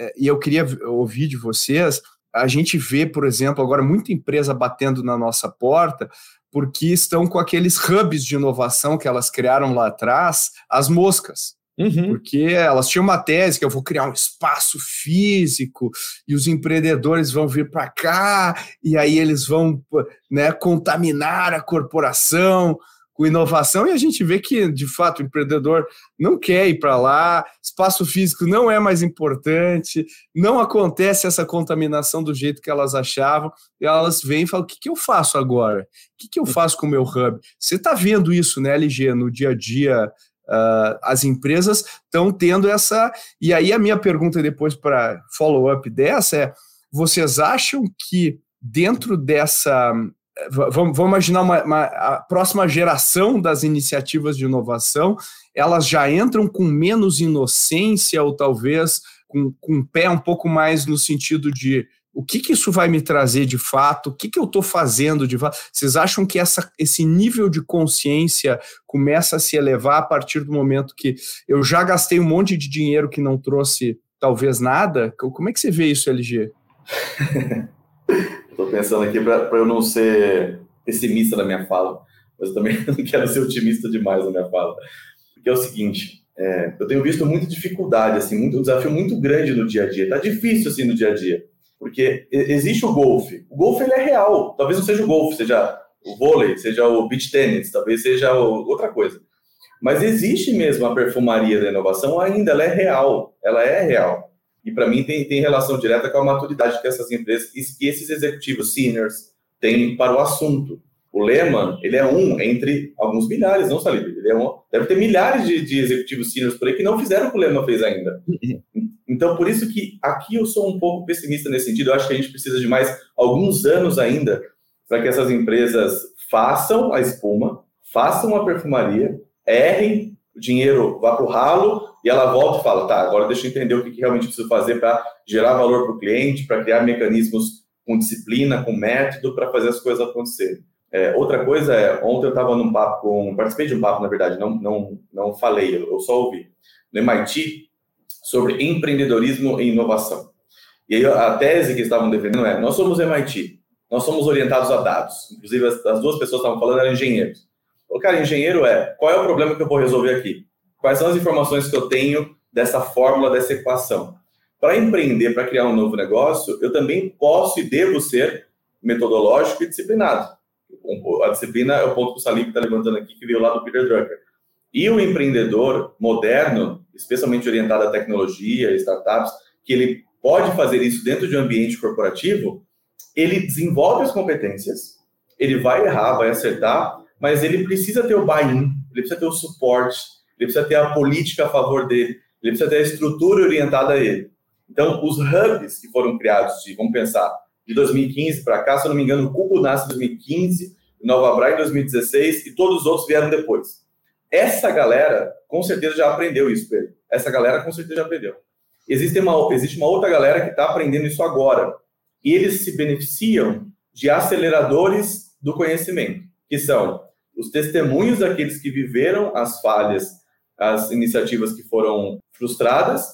[SPEAKER 2] É, e eu queria ouvir de vocês a gente vê, por exemplo, agora muita empresa batendo na nossa porta porque estão com aqueles hubs de inovação que elas criaram lá atrás, as moscas. Uhum. Porque elas tinham uma tese que eu vou criar um espaço físico e os empreendedores vão vir para cá e aí eles vão né, contaminar a corporação com inovação e a gente vê que, de fato, o empreendedor não quer ir para lá, espaço físico não é mais importante, não acontece essa contaminação do jeito que elas achavam, e elas vêm e falam: o que, que eu faço agora? O que, que eu faço com o meu hub? Você está vendo isso, né, LG, no dia a dia? Uh, as empresas estão tendo essa. E aí, a minha pergunta depois para follow-up dessa é: vocês acham que dentro dessa vamos, vamos imaginar uma, uma, a próxima geração das iniciativas de inovação, elas já entram com menos inocência ou talvez com, com o pé um pouco mais no sentido de o que, que isso vai me trazer de fato, o que, que eu estou fazendo de fato. Vocês acham que essa, esse nível de consciência começa a se elevar a partir do momento que eu já gastei um monte de dinheiro que não trouxe talvez nada? Como é que você vê isso, LG?
[SPEAKER 4] Estou pensando aqui para eu não ser pessimista na minha fala, mas eu também não quero ser otimista demais na minha fala. Porque é o seguinte, é, eu tenho visto muita dificuldade, assim, muito, um desafio muito grande no dia a dia. Tá difícil assim no dia a dia, porque existe o golfe. O golfe ele é real. Talvez não seja o golfe, seja o vôlei, seja o beach tennis, talvez seja outra coisa. Mas existe mesmo a perfumaria da inovação ainda, ela é real, ela é real. E para mim tem, tem relação direta com a maturidade que essas empresas que esses executivos seniors têm para o assunto. O Lehman, ele é um entre alguns milhares, não Salib, ele é um, deve ter milhares de, de executivos seniors por aí que não fizeram o que o Lehman fez ainda. Então, por isso que aqui eu sou um pouco pessimista nesse sentido, eu acho que a gente precisa de mais alguns anos ainda para que essas empresas façam a espuma, façam a perfumaria, errem, o dinheiro vá para o ralo e ela volta e fala, tá, agora deixa eu entender o que, que realmente preciso fazer para gerar valor para o cliente, para criar mecanismos com disciplina, com método, para fazer as coisas acontecerem. É, outra coisa é, ontem eu estava num papo com, participei de um papo, na verdade, não, não, não falei, eu só ouvi, no MIT, sobre empreendedorismo e inovação. E aí a tese que estavam defendendo é, nós somos MIT, nós somos orientados a dados, inclusive as, as duas pessoas que estavam falando eram engenheiros. O cara, engenheiro é, qual é o problema que eu vou resolver aqui? Quais são as informações que eu tenho dessa fórmula, dessa equação? Para empreender, para criar um novo negócio, eu também posso e devo ser metodológico e disciplinado. A disciplina é o ponto que o Salim está levantando aqui, que veio lá do Peter Drucker. E o empreendedor moderno, especialmente orientado à tecnologia, startups, que ele pode fazer isso dentro de um ambiente corporativo, ele desenvolve as competências, ele vai errar, vai acertar, mas ele precisa ter o buy-in, ele precisa ter o suporte, ele precisa ter a política a favor dele, ele precisa ter a estrutura orientada a ele. Então, os hubs que foram criados, de, vamos pensar, de 2015 para cá, se eu não me engano, o Cubo nasce em 2015, Nova Bra em 2016 e todos os outros vieram depois. Essa galera, com certeza, já aprendeu isso, Pedro. Essa galera, com certeza, já aprendeu. Existe uma, existe uma outra galera que está aprendendo isso agora. E eles se beneficiam de aceleradores do conhecimento, que são os testemunhos daqueles que viveram as falhas as iniciativas que foram frustradas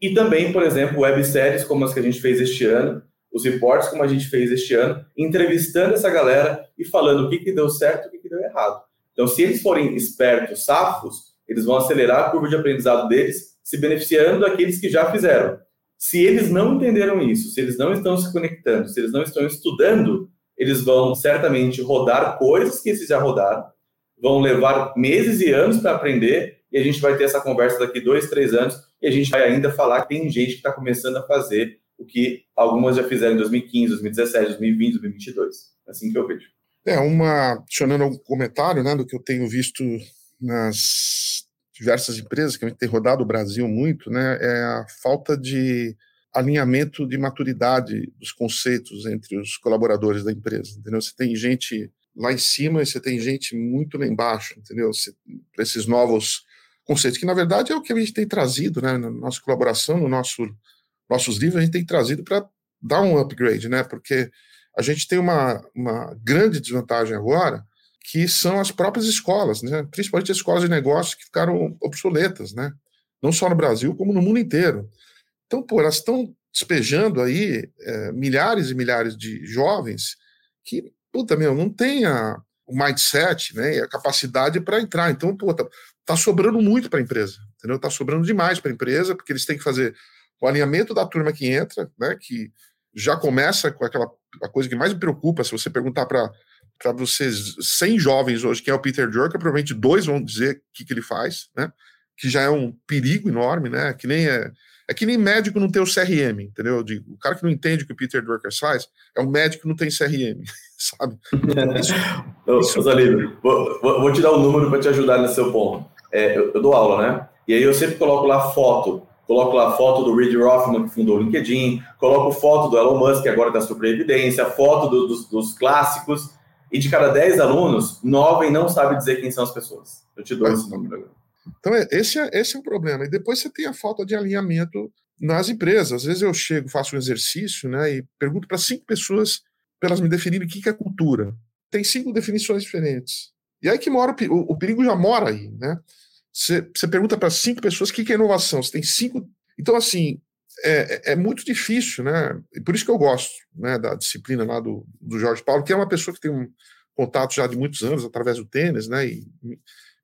[SPEAKER 4] e também, por exemplo, webséries como as que a gente fez este ano, os reportes como a gente fez este ano, entrevistando essa galera e falando o que, que deu certo e o que, que deu errado. Então, se eles forem espertos, safos, eles vão acelerar a curva de aprendizado deles, se beneficiando daqueles que já fizeram. Se eles não entenderam isso, se eles não estão se conectando, se eles não estão estudando, eles vão certamente rodar coisas que esses já rodaram, vão levar meses e anos para aprender e a gente vai ter essa conversa daqui dois, três anos e a gente vai ainda falar que tem gente que está começando a fazer o que algumas já fizeram em 2015, 2017, 2020, 2022. Assim que eu vejo.
[SPEAKER 3] É, uma, adicionando um comentário né, do que eu tenho visto nas diversas empresas que a gente tem rodado o Brasil muito, né, é a falta de alinhamento de maturidade dos conceitos entre os colaboradores da empresa, entendeu? Você tem gente lá em cima e você tem gente muito lá embaixo, entendeu? Para esses novos conceitos, que na verdade é o que a gente tem trazido, né, na nossa colaboração, no nosso nossos livros, a gente tem trazido para dar um upgrade, né, porque a gente tem uma, uma grande desvantagem agora, que são as próprias escolas, né, principalmente as escolas de negócios que ficaram obsoletas, né, não só no Brasil, como no mundo inteiro. Então, pô, elas estão despejando aí é, milhares e milhares de jovens que, puta, meu, não tem a, o mindset, né, e a capacidade para entrar. Então, puta, tá sobrando muito para a empresa, entendeu? Tá sobrando demais para a empresa, porque eles têm que fazer o alinhamento da turma que entra, né, que já começa com aquela a coisa que mais me preocupa, se você perguntar para para vocês 100 jovens hoje quem é o Peter Drucker, provavelmente dois vão dizer o que, que ele faz, né? Que já é um perigo enorme, né? Que nem é é que nem médico não ter o CRM, entendeu? O cara que não entende o que o Peter Drucker faz é um médico que não tem CRM, sabe?
[SPEAKER 4] Isso, isso... vou, vou, te dar um número para te ajudar nesse seu ponto. É, eu, eu, dou aula, né? E aí eu sempre coloco lá foto. Coloco lá foto do Reid Rothman, que fundou o LinkedIn, coloco foto do Elon Musk, que agora está sobre evidência, foto do, dos, dos, clássicos, e de cada 10 alunos, 9 não sabe dizer quem são as pessoas. Eu te dou Mas, esse número agora.
[SPEAKER 3] Então, é, esse é, esse é o problema. E depois você tem a falta de alinhamento nas empresas. Às vezes eu chego, faço um exercício, né, e pergunto para cinco pessoas para elas me definirem o que é cultura. Tem cinco definições diferentes. E aí que mora o, o perigo já mora aí, né? Você, pergunta para cinco pessoas o que é inovação. Você tem cinco. Então, assim, é, é, muito difícil, né? E por isso que eu gosto né, da disciplina lá do, do Jorge Paulo, que é uma pessoa que tem um contato já de muitos anos através do tênis, né? E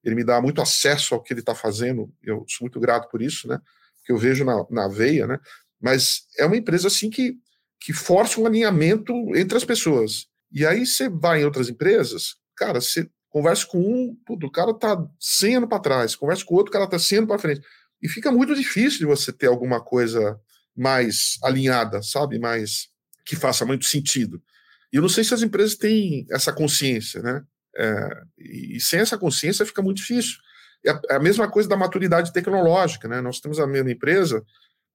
[SPEAKER 3] ele me dá muito acesso ao que ele está fazendo. Eu sou muito grato por isso, né? Que eu vejo na, na veia, né? Mas é uma empresa assim que, que força um alinhamento entre as pessoas. E aí você vai em outras empresas, cara, você conversa com um, o cara tá 100 anos para trás, conversa com outro, o cara tá 100 anos para frente. E fica muito difícil de você ter alguma coisa mais alinhada, sabe? Mais que faça muito sentido. E eu não sei se as empresas têm essa consciência, né? É, e, sem essa consciência fica muito difícil. É a, é a, mesma coisa da maturidade tecnológica, né? Nós temos a mesma empresa,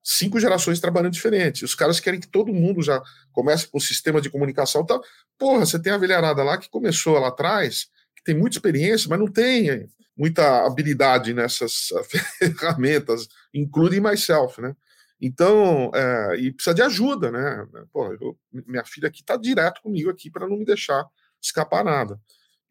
[SPEAKER 3] cinco gerações trabalhando diferente. Os caras querem que todo mundo já comece com o sistema de comunicação tal. Porra, você tem a velharada lá que começou lá atrás, que tem muita experiência, mas não tem muita habilidade nessas ferramentas, including myself, né? Então, é, e precisa de ajuda, né? Pô, eu, minha filha aqui está direto comigo aqui para não me deixar escapar nada.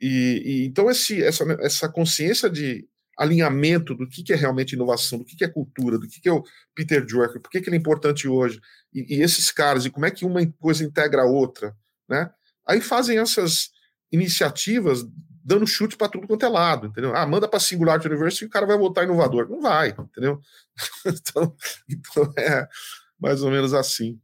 [SPEAKER 3] E, e, então esse, essa, essa consciência de alinhamento do que, que é realmente inovação, do que, que é cultura, do que, que é o Peter Drucker, por que, que ele é importante hoje, e, e, esses caras, e como é que uma coisa integra a outra, né? Aí fazem essas iniciativas dando chute para tudo quanto é lado, entendeu? Ah, manda para Singularity University e o cara vai voltar inovador. Não vai, entendeu? então, então é mais ou menos assim.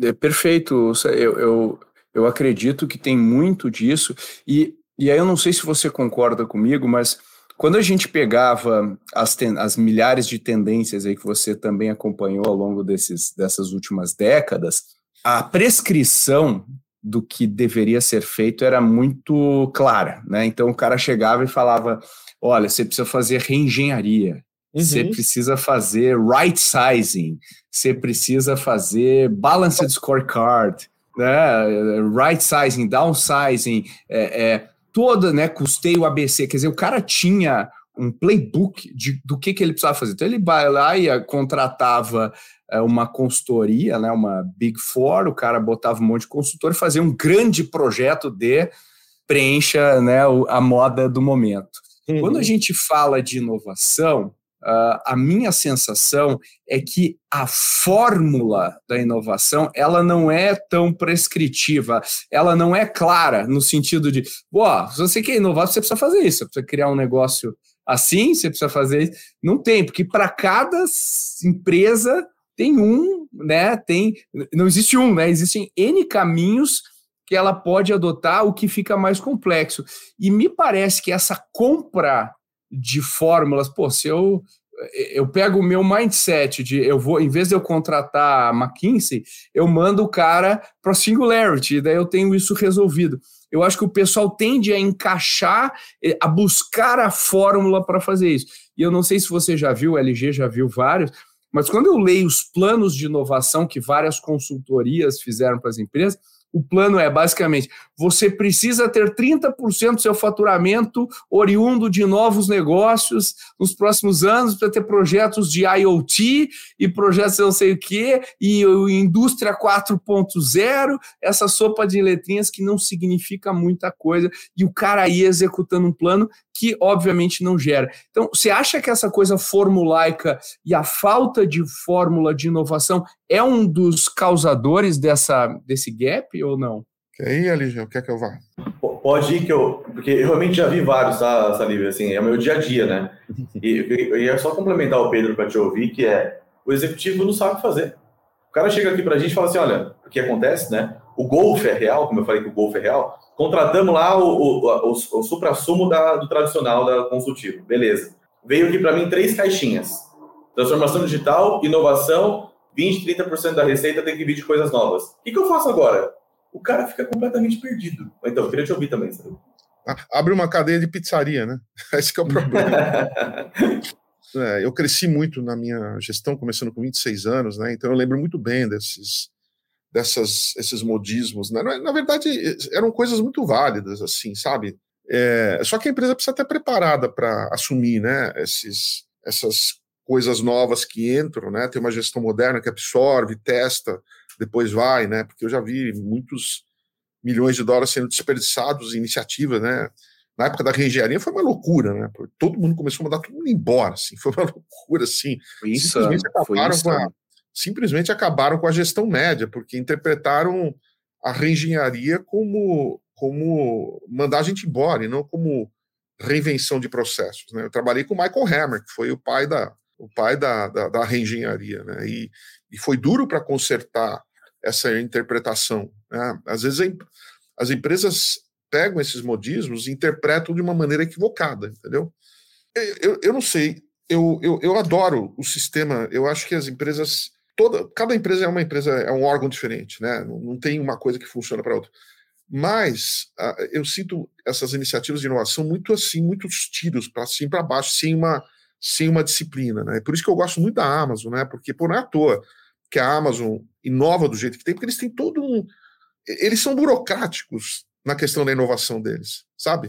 [SPEAKER 2] É perfeito. Eu, eu, eu acredito que tem muito disso. E e aí eu não sei se você concorda comigo, mas quando a gente pegava as, as milhares de tendências aí que você também acompanhou ao longo desses, dessas últimas décadas, a prescrição do que deveria ser feito era muito clara, né? Então o cara chegava e falava: olha, você precisa fazer reengenharia, uhum. você precisa fazer right sizing, você precisa fazer balanced scorecard, né? Right sizing, downsizing, é, é, toda, né, custeio ABC, quer dizer, o cara tinha um playbook de, do que, que ele precisava fazer. Então ele vai lá e contratava uma consultoria, né, uma Big Four, o cara botava um monte de consultor e fazia um grande projeto de preencha né, a moda do momento. Uhum. Quando a gente fala de inovação, Uh, a minha sensação é que a fórmula da inovação ela não é tão prescritiva, ela não é clara no sentido de, ó, se você quer inovar, você precisa fazer isso, você precisa criar um negócio assim, você precisa fazer isso. Não tem, porque para cada empresa tem um, né? Tem, não existe um, né? Existem N caminhos que ela pode adotar, o que fica mais complexo. E me parece que essa compra de fórmulas. Pô, se eu eu pego o meu mindset de eu vou, em vez de eu contratar a McKinsey, eu mando o cara para Singularity, daí eu tenho isso resolvido. Eu acho que o pessoal tende a encaixar, eh, a buscar a fórmula para fazer isso. E eu não sei se você já viu, o LG já viu vários, mas quando eu leio os planos de inovação que várias consultorias fizeram para as empresas, o plano é basicamente: você precisa ter 30% do seu faturamento oriundo de novos negócios nos próximos anos para ter projetos de IoT e projetos não sei o quê, e indústria 4.0, essa sopa de letrinhas que não significa muita coisa, e o cara aí executando um plano que obviamente não gera. Então, você acha que essa coisa formulaica e a falta de fórmula de inovação é um dos causadores dessa, desse gap ou não?
[SPEAKER 3] Quer ir, Aligião? Quer que eu vá?
[SPEAKER 4] Pode ir, que eu. Porque eu realmente já vi vários, tá, Salívio? Assim, é o meu dia a dia, né? E eu ia só complementar o Pedro para te ouvir, que é o executivo não sabe fazer. O cara chega aqui para a gente e fala assim: olha, o que acontece, né? O golfe é real, como eu falei que o golfe é real, contratamos lá o, o, o, o supra-sumo do tradicional da consultivo. Beleza. Veio aqui para mim três caixinhas: transformação digital, inovação, 20, 30% da receita tem que vir de coisas novas. O que, que eu faço agora? o cara fica completamente perdido. Então, eu queria te ouvir também, sabe?
[SPEAKER 3] Abre uma cadeia de pizzaria, né? Esse é o problema. é, eu cresci muito na minha gestão, começando com 26 anos, né? Então eu lembro muito bem desses, dessas, esses modismos. Né? Na verdade, eram coisas muito válidas, assim, sabe? É, só que a empresa precisa estar preparada para assumir, né? Esses, essas coisas novas que entram, né? Tem uma gestão moderna que absorve, testa, depois vai, né? Porque eu já vi muitos milhões de dólares sendo desperdiçados em iniciativas, né? Na época da reengenharia foi uma loucura, né? Todo mundo começou a mandar todo mundo embora, assim, foi uma loucura, assim.
[SPEAKER 2] Isso, simplesmente acabaram,
[SPEAKER 3] com a, simplesmente acabaram com a gestão média, porque interpretaram a reengenharia como, como mandar a gente embora, e não como reinvenção de processos. Né? Eu trabalhei com o Michael Hammer, que foi o pai da, o pai da, da, da reengenharia, né? E, e foi duro para consertar essa interpretação. Né? Às vezes as empresas pegam esses modismos e interpretam de uma maneira equivocada, entendeu? Eu, eu não sei, eu, eu, eu adoro o sistema, eu acho que as empresas, toda, cada empresa é uma empresa, é um órgão diferente, né? Não, não tem uma coisa que funciona para outra. Mas uh, eu sinto essas iniciativas de inovação muito assim, muitos tiros para cima para baixo, sem uma, sem uma disciplina, né? Por isso que eu gosto muito da Amazon, né? Porque por não é à toa que a Amazon inova do jeito que tem, porque eles têm todo um. Eles são burocráticos na questão da inovação deles, sabe?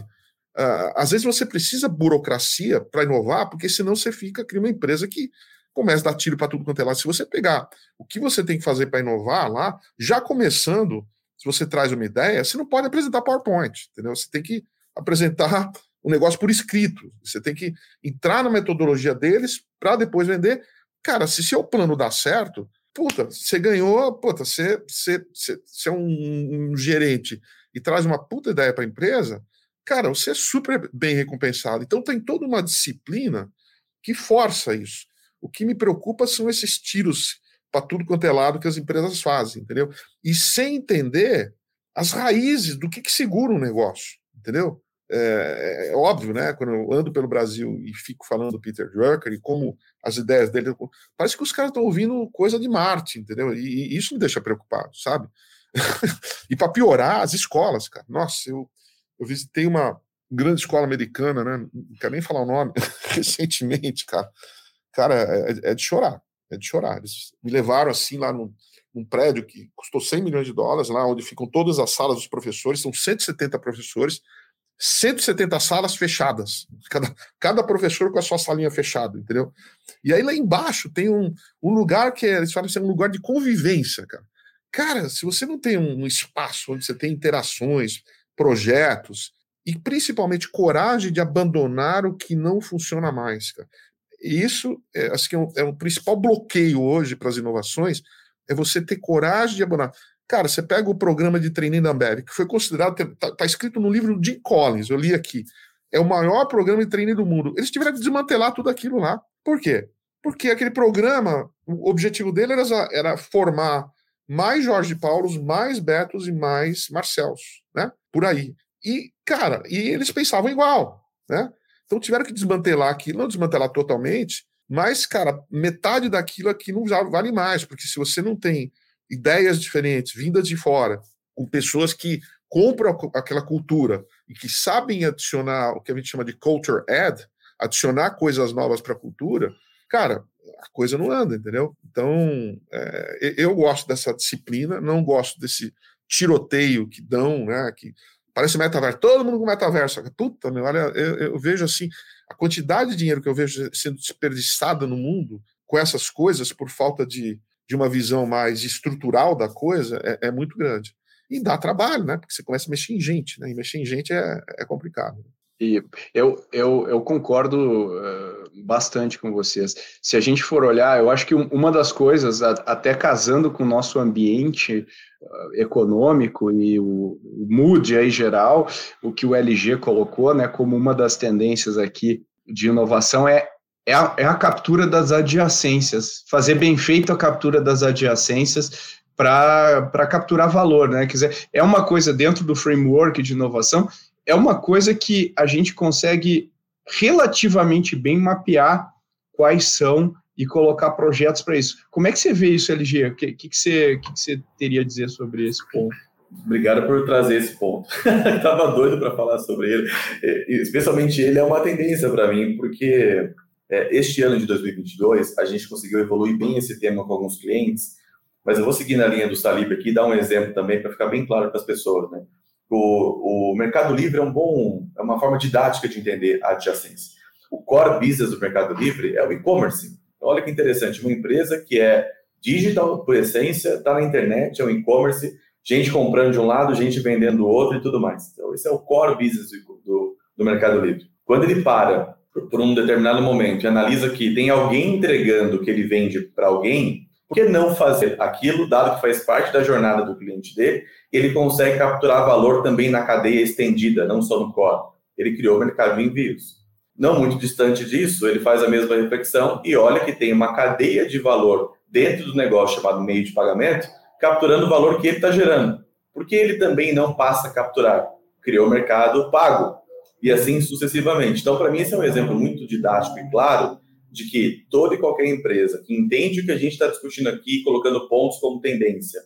[SPEAKER 3] Uh, às vezes você precisa burocracia para inovar, porque senão você fica, cria uma empresa que começa a dar tiro para tudo quanto é lado. Se você pegar o que você tem que fazer para inovar lá, já começando, se você traz uma ideia, você não pode apresentar PowerPoint, entendeu? Você tem que apresentar o um negócio por escrito. Você tem que entrar na metodologia deles para depois vender. Cara, se seu plano dá certo, puta, você ganhou, puta, você, você, você, você é um, um, gerente e traz uma puta ideia para a empresa, cara, você é super bem recompensado. Então tem toda uma disciplina que força isso. O que me preocupa são esses tiros para tudo quanto é lado que as empresas fazem, entendeu? E sem entender as raízes do que, que segura um negócio, entendeu? É, é, óbvio, né? Quando eu ando pelo Brasil e fico falando do Peter Drucker e como as ideias dele, parece que os caras estão ouvindo coisa de Marte, entendeu? E, e isso me deixa preocupado, sabe? e para piorar, as escolas, cara. Nossa, eu, eu visitei uma grande escola americana, né? Não quero nem falar o nome, recentemente, cara. Cara, é, é, de chorar, é de chorar. Eles me levaram assim lá num, num prédio que custou 100 milhões de dólares, lá onde ficam todas as salas dos professores, são 170 professores 170 salas fechadas, cada, cada professor com a sua salinha fechada, entendeu? E aí lá embaixo tem um, um lugar que é, eles falam assim, é um lugar de convivência, cara. Cara, se você não tem um espaço onde você tem interações, projetos, e principalmente coragem de abandonar o que não funciona mais, cara. E isso é, que é um, é um principal bloqueio hoje para as inovações, é você ter coragem de abandonar. Cara, você pega o programa de treininho da Ambev, que foi considerado, está tá escrito no livro de Collins, eu li aqui, é o maior programa de treininho do mundo. Eles tiveram que desmantelar tudo aquilo lá. Por quê? Porque aquele programa, o objetivo dele era, era formar mais Jorge Paulos, mais Betos e mais Marcels, né? Por aí. E, cara, e eles pensavam igual, né? Então tiveram que desmantelar aquilo, não desmantelar totalmente, mas, cara, metade daquilo aqui não vale mais, porque se você não tem ideias diferentes, vindas de fora, com pessoas que compram aquela cultura e que sabem adicionar o que a gente chama de culture add, adicionar coisas novas para a cultura, cara, a coisa não anda, entendeu? Então, é, eu gosto dessa disciplina, não gosto desse tiroteio que dão, né? Que parece metaverso, todo mundo com metaverso. Puta, meu, olha, eu, eu vejo assim, a quantidade de dinheiro que eu vejo sendo desperdiçada no mundo com essas coisas por falta de, de uma visão mais estrutural da coisa é, é, muito grande. E dá trabalho, né? Porque você começa a mexer em gente, né? E mexer em gente é, é complicado.
[SPEAKER 2] E eu, eu, eu concordo uh, bastante com vocês. Se a gente for olhar, eu acho que uma das coisas, até casando com o nosso ambiente uh, econômico e o, o mood aí geral, o que o LG colocou né, como uma das tendências aqui de inovação é, é, a, é a captura das adjacências, fazer bem feito a captura das adjacências para capturar valor, né? Quer dizer, é uma coisa dentro do framework de inovação é uma coisa que a gente consegue relativamente bem mapear quais são e colocar projetos para isso. Como é que você vê isso, LG? O que, que, que, você, que, que você teria a dizer sobre esse ponto?
[SPEAKER 4] Obrigado por trazer esse ponto. Estava doido para falar sobre ele. Especialmente ele é uma tendência para mim, porque é, este ano de 2022 a gente conseguiu evoluir bem esse tema com alguns clientes, mas eu vou seguir na linha do Salib aqui e dar um exemplo também para ficar bem claro para as pessoas. Né? O, o Mercado Livre é um bom, é uma forma didática de entender a adjacência. O core business do Mercado Livre é o e-commerce. Então, olha que interessante, uma empresa que é digital por essência, está na internet, é o e-commerce, gente comprando de um lado, gente vendendo do outro e tudo mais. Então, esse é o core business do, do, do Mercado Livre. Quando ele para por um determinado momento e analisa que tem alguém entregando o que ele vende para alguém, por que não fazer aquilo, dado que faz parte da jornada do cliente dele, ele consegue capturar valor também na cadeia estendida, não só no core. Ele criou o mercado de envios. Não muito distante disso, ele faz a mesma reflexão e olha que tem uma cadeia de valor dentro do negócio chamado meio de pagamento, capturando o valor que ele está gerando. Porque ele também não passa a capturar. Criou o mercado pago. E assim sucessivamente. Então, para mim, esse é um exemplo muito didático e claro de que toda e qualquer empresa que entende o que a gente está discutindo aqui, colocando pontos como tendência,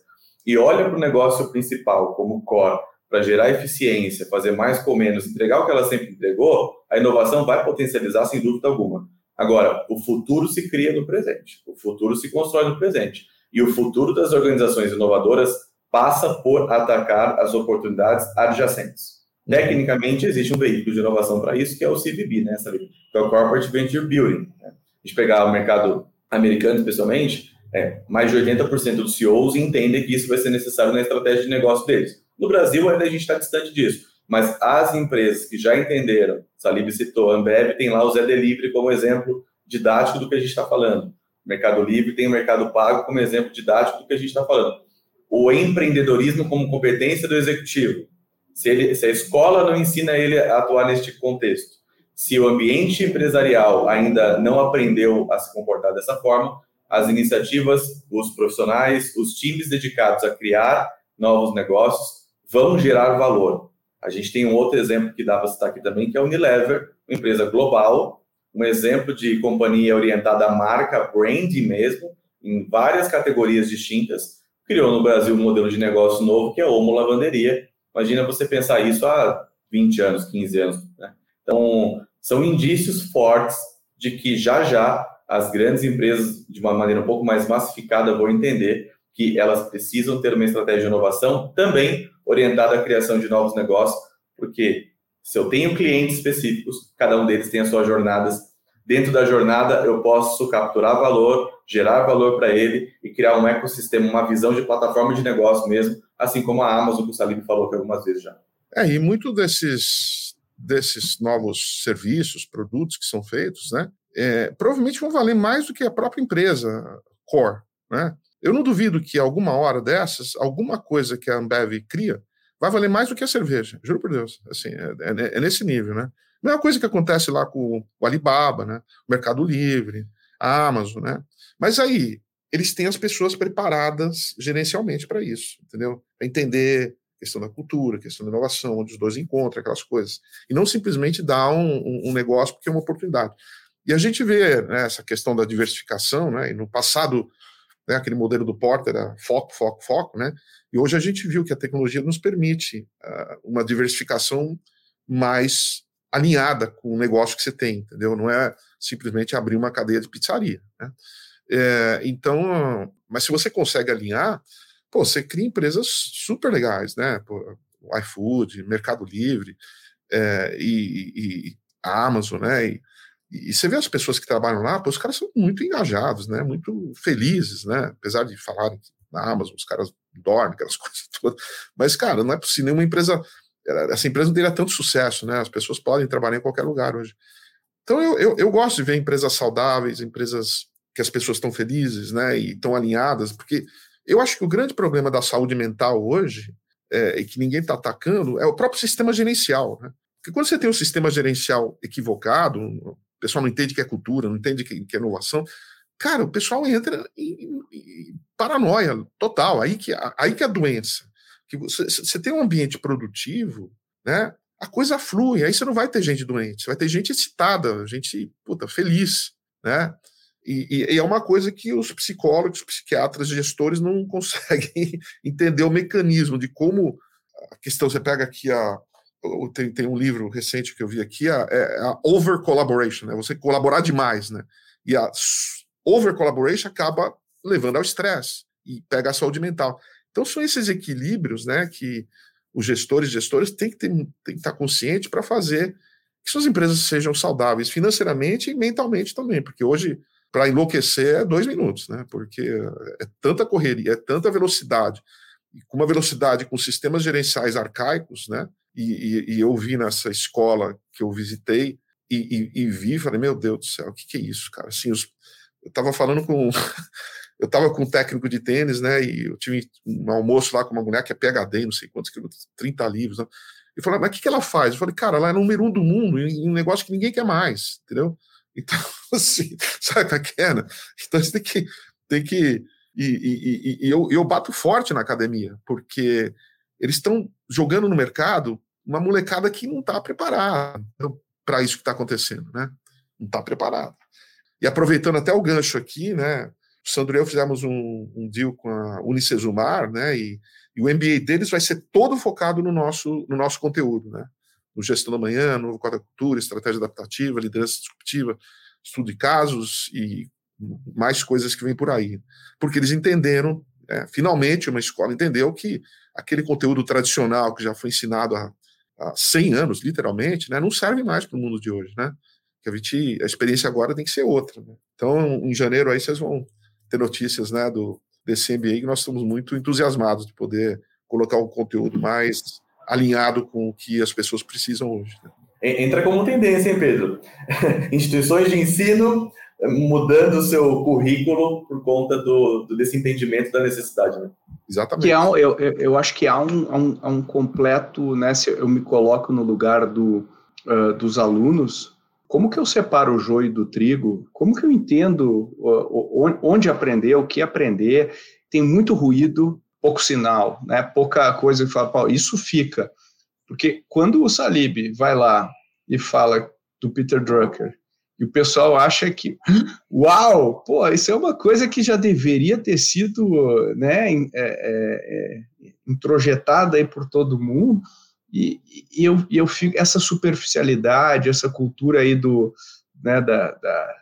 [SPEAKER 4] e olha para o negócio principal como core, para gerar eficiência, fazer mais com menos, entregar o que ela sempre entregou, a inovação vai potencializar sem dúvida alguma. Agora, o futuro se cria no presente, o futuro se constrói no presente. E o futuro das organizações inovadoras passa por atacar as oportunidades adjacentes. Tecnicamente, existe um veículo de inovação para isso, que é o CVB, né, que é o Corporate Venture Building. A gente pegar o mercado americano, especialmente, é, mais de 80% dos CEOs entendem que isso vai ser necessário na estratégia de negócio deles. No Brasil, ainda a gente está distante disso, mas as empresas que já entenderam, Salib citou, a Ambev tem lá o Zé Delivery como exemplo didático do que a gente está falando. Mercado Livre tem o Mercado Pago como exemplo didático do que a gente está falando. O empreendedorismo como competência do executivo. Se, ele, se a escola não ensina ele a atuar neste contexto, se o ambiente empresarial ainda não aprendeu a se comportar dessa forma, as iniciativas, os profissionais, os times dedicados a criar novos negócios vão gerar valor. A gente tem um outro exemplo que dá para citar aqui também, que é a Unilever, uma empresa global, um exemplo de companhia orientada à marca, branding mesmo, em várias categorias distintas, criou no Brasil um modelo de negócio novo que é a Homo Lavanderia. Imagina você pensar isso há 20 anos, 15 anos. Né? Então, são indícios fortes de que já já as grandes empresas, de uma maneira um pouco mais massificada, vão entender que elas precisam ter uma estratégia de inovação também orientada à criação de novos negócios, porque se eu tenho clientes específicos, cada um deles tem as suas jornadas. Dentro da jornada, eu posso capturar valor, gerar valor para ele e criar um ecossistema, uma visão de plataforma de negócio mesmo, assim como a Amazon, que o Salim falou aqui algumas vezes já.
[SPEAKER 3] É, e muito desses desses novos serviços, produtos que são feitos, né, é, provavelmente vão valer mais do que a própria empresa core. Né? Eu não duvido que alguma hora dessas, alguma coisa que a Ambev cria vai valer mais do que a cerveja, juro por Deus. Assim, é, é, é nesse nível, né? Não é coisa que acontece lá com o Alibaba, né? o Mercado Livre, a Amazon, né? Mas aí, eles têm as pessoas preparadas gerencialmente para isso, entendeu? Para entender questão da cultura, questão da inovação, onde os dois encontram aquelas coisas. E não simplesmente dar um, um negócio porque é uma oportunidade. E a gente vê né, essa questão da diversificação, né, e no passado, né, aquele modelo do Porter era foco, foco, foco, né, e hoje a gente viu que a tecnologia nos permite uh, uma diversificação mais alinhada com o negócio que você tem, entendeu? Não é simplesmente abrir uma cadeia de pizzaria, né? É, então, mas se você consegue alinhar, pô, você cria empresas super legais, né? Pô, iFood, Mercado Livre é, e, e, a Amazon, né? E, e, você vê as pessoas que trabalham lá, pô, os caras são muito engajados, né? Muito felizes, né? Apesar de falarem que na Amazon os caras dormem, aquelas coisas todas. Mas, cara, não é possível. Nenhuma empresa. Essa empresa não teria tanto sucesso, né? As pessoas podem trabalhar em qualquer lugar hoje. Então, eu, eu, eu gosto de ver empresas saudáveis, empresas que as pessoas estão felizes, né? E estão alinhadas, porque eu acho que o grande problema da saúde mental hoje, é, e que ninguém está atacando, é o próprio sistema gerencial, né? Porque quando você tem um sistema gerencial equivocado, o pessoal não entende que é cultura, não entende que, que é inovação, cara, o pessoal entra em, em paranoia total, aí que, aí que é a doença. Que você, você tem um ambiente produtivo, né? A coisa flui, aí você não vai ter gente doente, você vai ter gente excitada, gente puta, feliz, né? E, e, é uma coisa que os psicólogos, psiquiatras, gestores não conseguem entender o mecanismo de como a questão. Você pega aqui a. Tem, tem um livro recente que eu vi aqui, a, é a over collaboration, né? Você colaborar demais, né? E a over collaboration acaba levando ao estresse e pega a saúde mental. Então são esses equilíbrios, né? Que os gestores e gestores têm que, ter, têm que estar conscientes para fazer que suas empresas sejam saudáveis financeiramente e mentalmente também, porque hoje para enlouquecer é dois minutos, né? Porque é tanta correria, é tanta velocidade, e com uma velocidade com sistemas gerenciais arcaicos, né? E, e, e eu vi nessa escola que eu visitei e, e, vi, falei, meu Deus do céu, o que, que é isso, cara? Assim, os, eu estava falando com eu estava com um técnico de tênis, né? E eu tive um almoço lá com uma mulher que é PhD, não sei quantos quilômetros, 30 livros, né? E falei, mas o que, que ela faz? Eu falei, cara, ela é número um do mundo, em um negócio que ninguém quer mais, entendeu? Então, assim, sabe como é que é, né? Então você tem que. Tem que e, e, e, e eu, eu bato forte na academia, porque eles estão jogando no mercado uma molecada que não está preparada para isso que está acontecendo, né? Não está preparada. E aproveitando até o gancho aqui, né? O Sandro e eu fizemos um, um deal com a Unicesumar, né? E, e, o MBA deles vai ser todo focado no nosso, no nosso conteúdo, né? No Gestão da Manhã, no Quadra Cultura, Estratégia Adaptativa, Liderança Disruptiva, Estudo de Casos e mais coisas que vêm por aí. Porque eles entenderam, é, finalmente uma escola entendeu que aquele conteúdo tradicional que já foi ensinado há, há 100 anos, literalmente, né, não serve mais para o mundo de hoje, né? Que a, gente, a experiência agora tem que ser outra. Né? Então, em janeiro aí vocês vão ter notícias né, do, desse MBA que nós estamos muito entusiasmados de poder colocar um conteúdo mais alinhado com o que as pessoas precisam hoje. Né?
[SPEAKER 4] Entra como tendência, hein, Pedro? Instituições de ensino eh, mudando o seu currículo por conta do, do desse entendimento da necessidade, né?
[SPEAKER 2] Exatamente. Que há um, eu, eu acho que há um, há um, há um, completo, né? Se eu me coloco no lugar do, uh, dos alunos, como que eu separo o joio do trigo? Como que eu entendo uh, onde aprender, o que aprender? Tem muito ruído, pouco sinal, né? pouca coisa que fala, isso fica. Porque quando o Salib vai lá e fala do Peter Drucker, e o pessoal acha que, uau, pô, isso é uma coisa que já deveria ter sido né, é, é, é, introjetada aí por todo mundo, e, e, eu, e eu fico, essa superficialidade, essa cultura aí do, né, da, da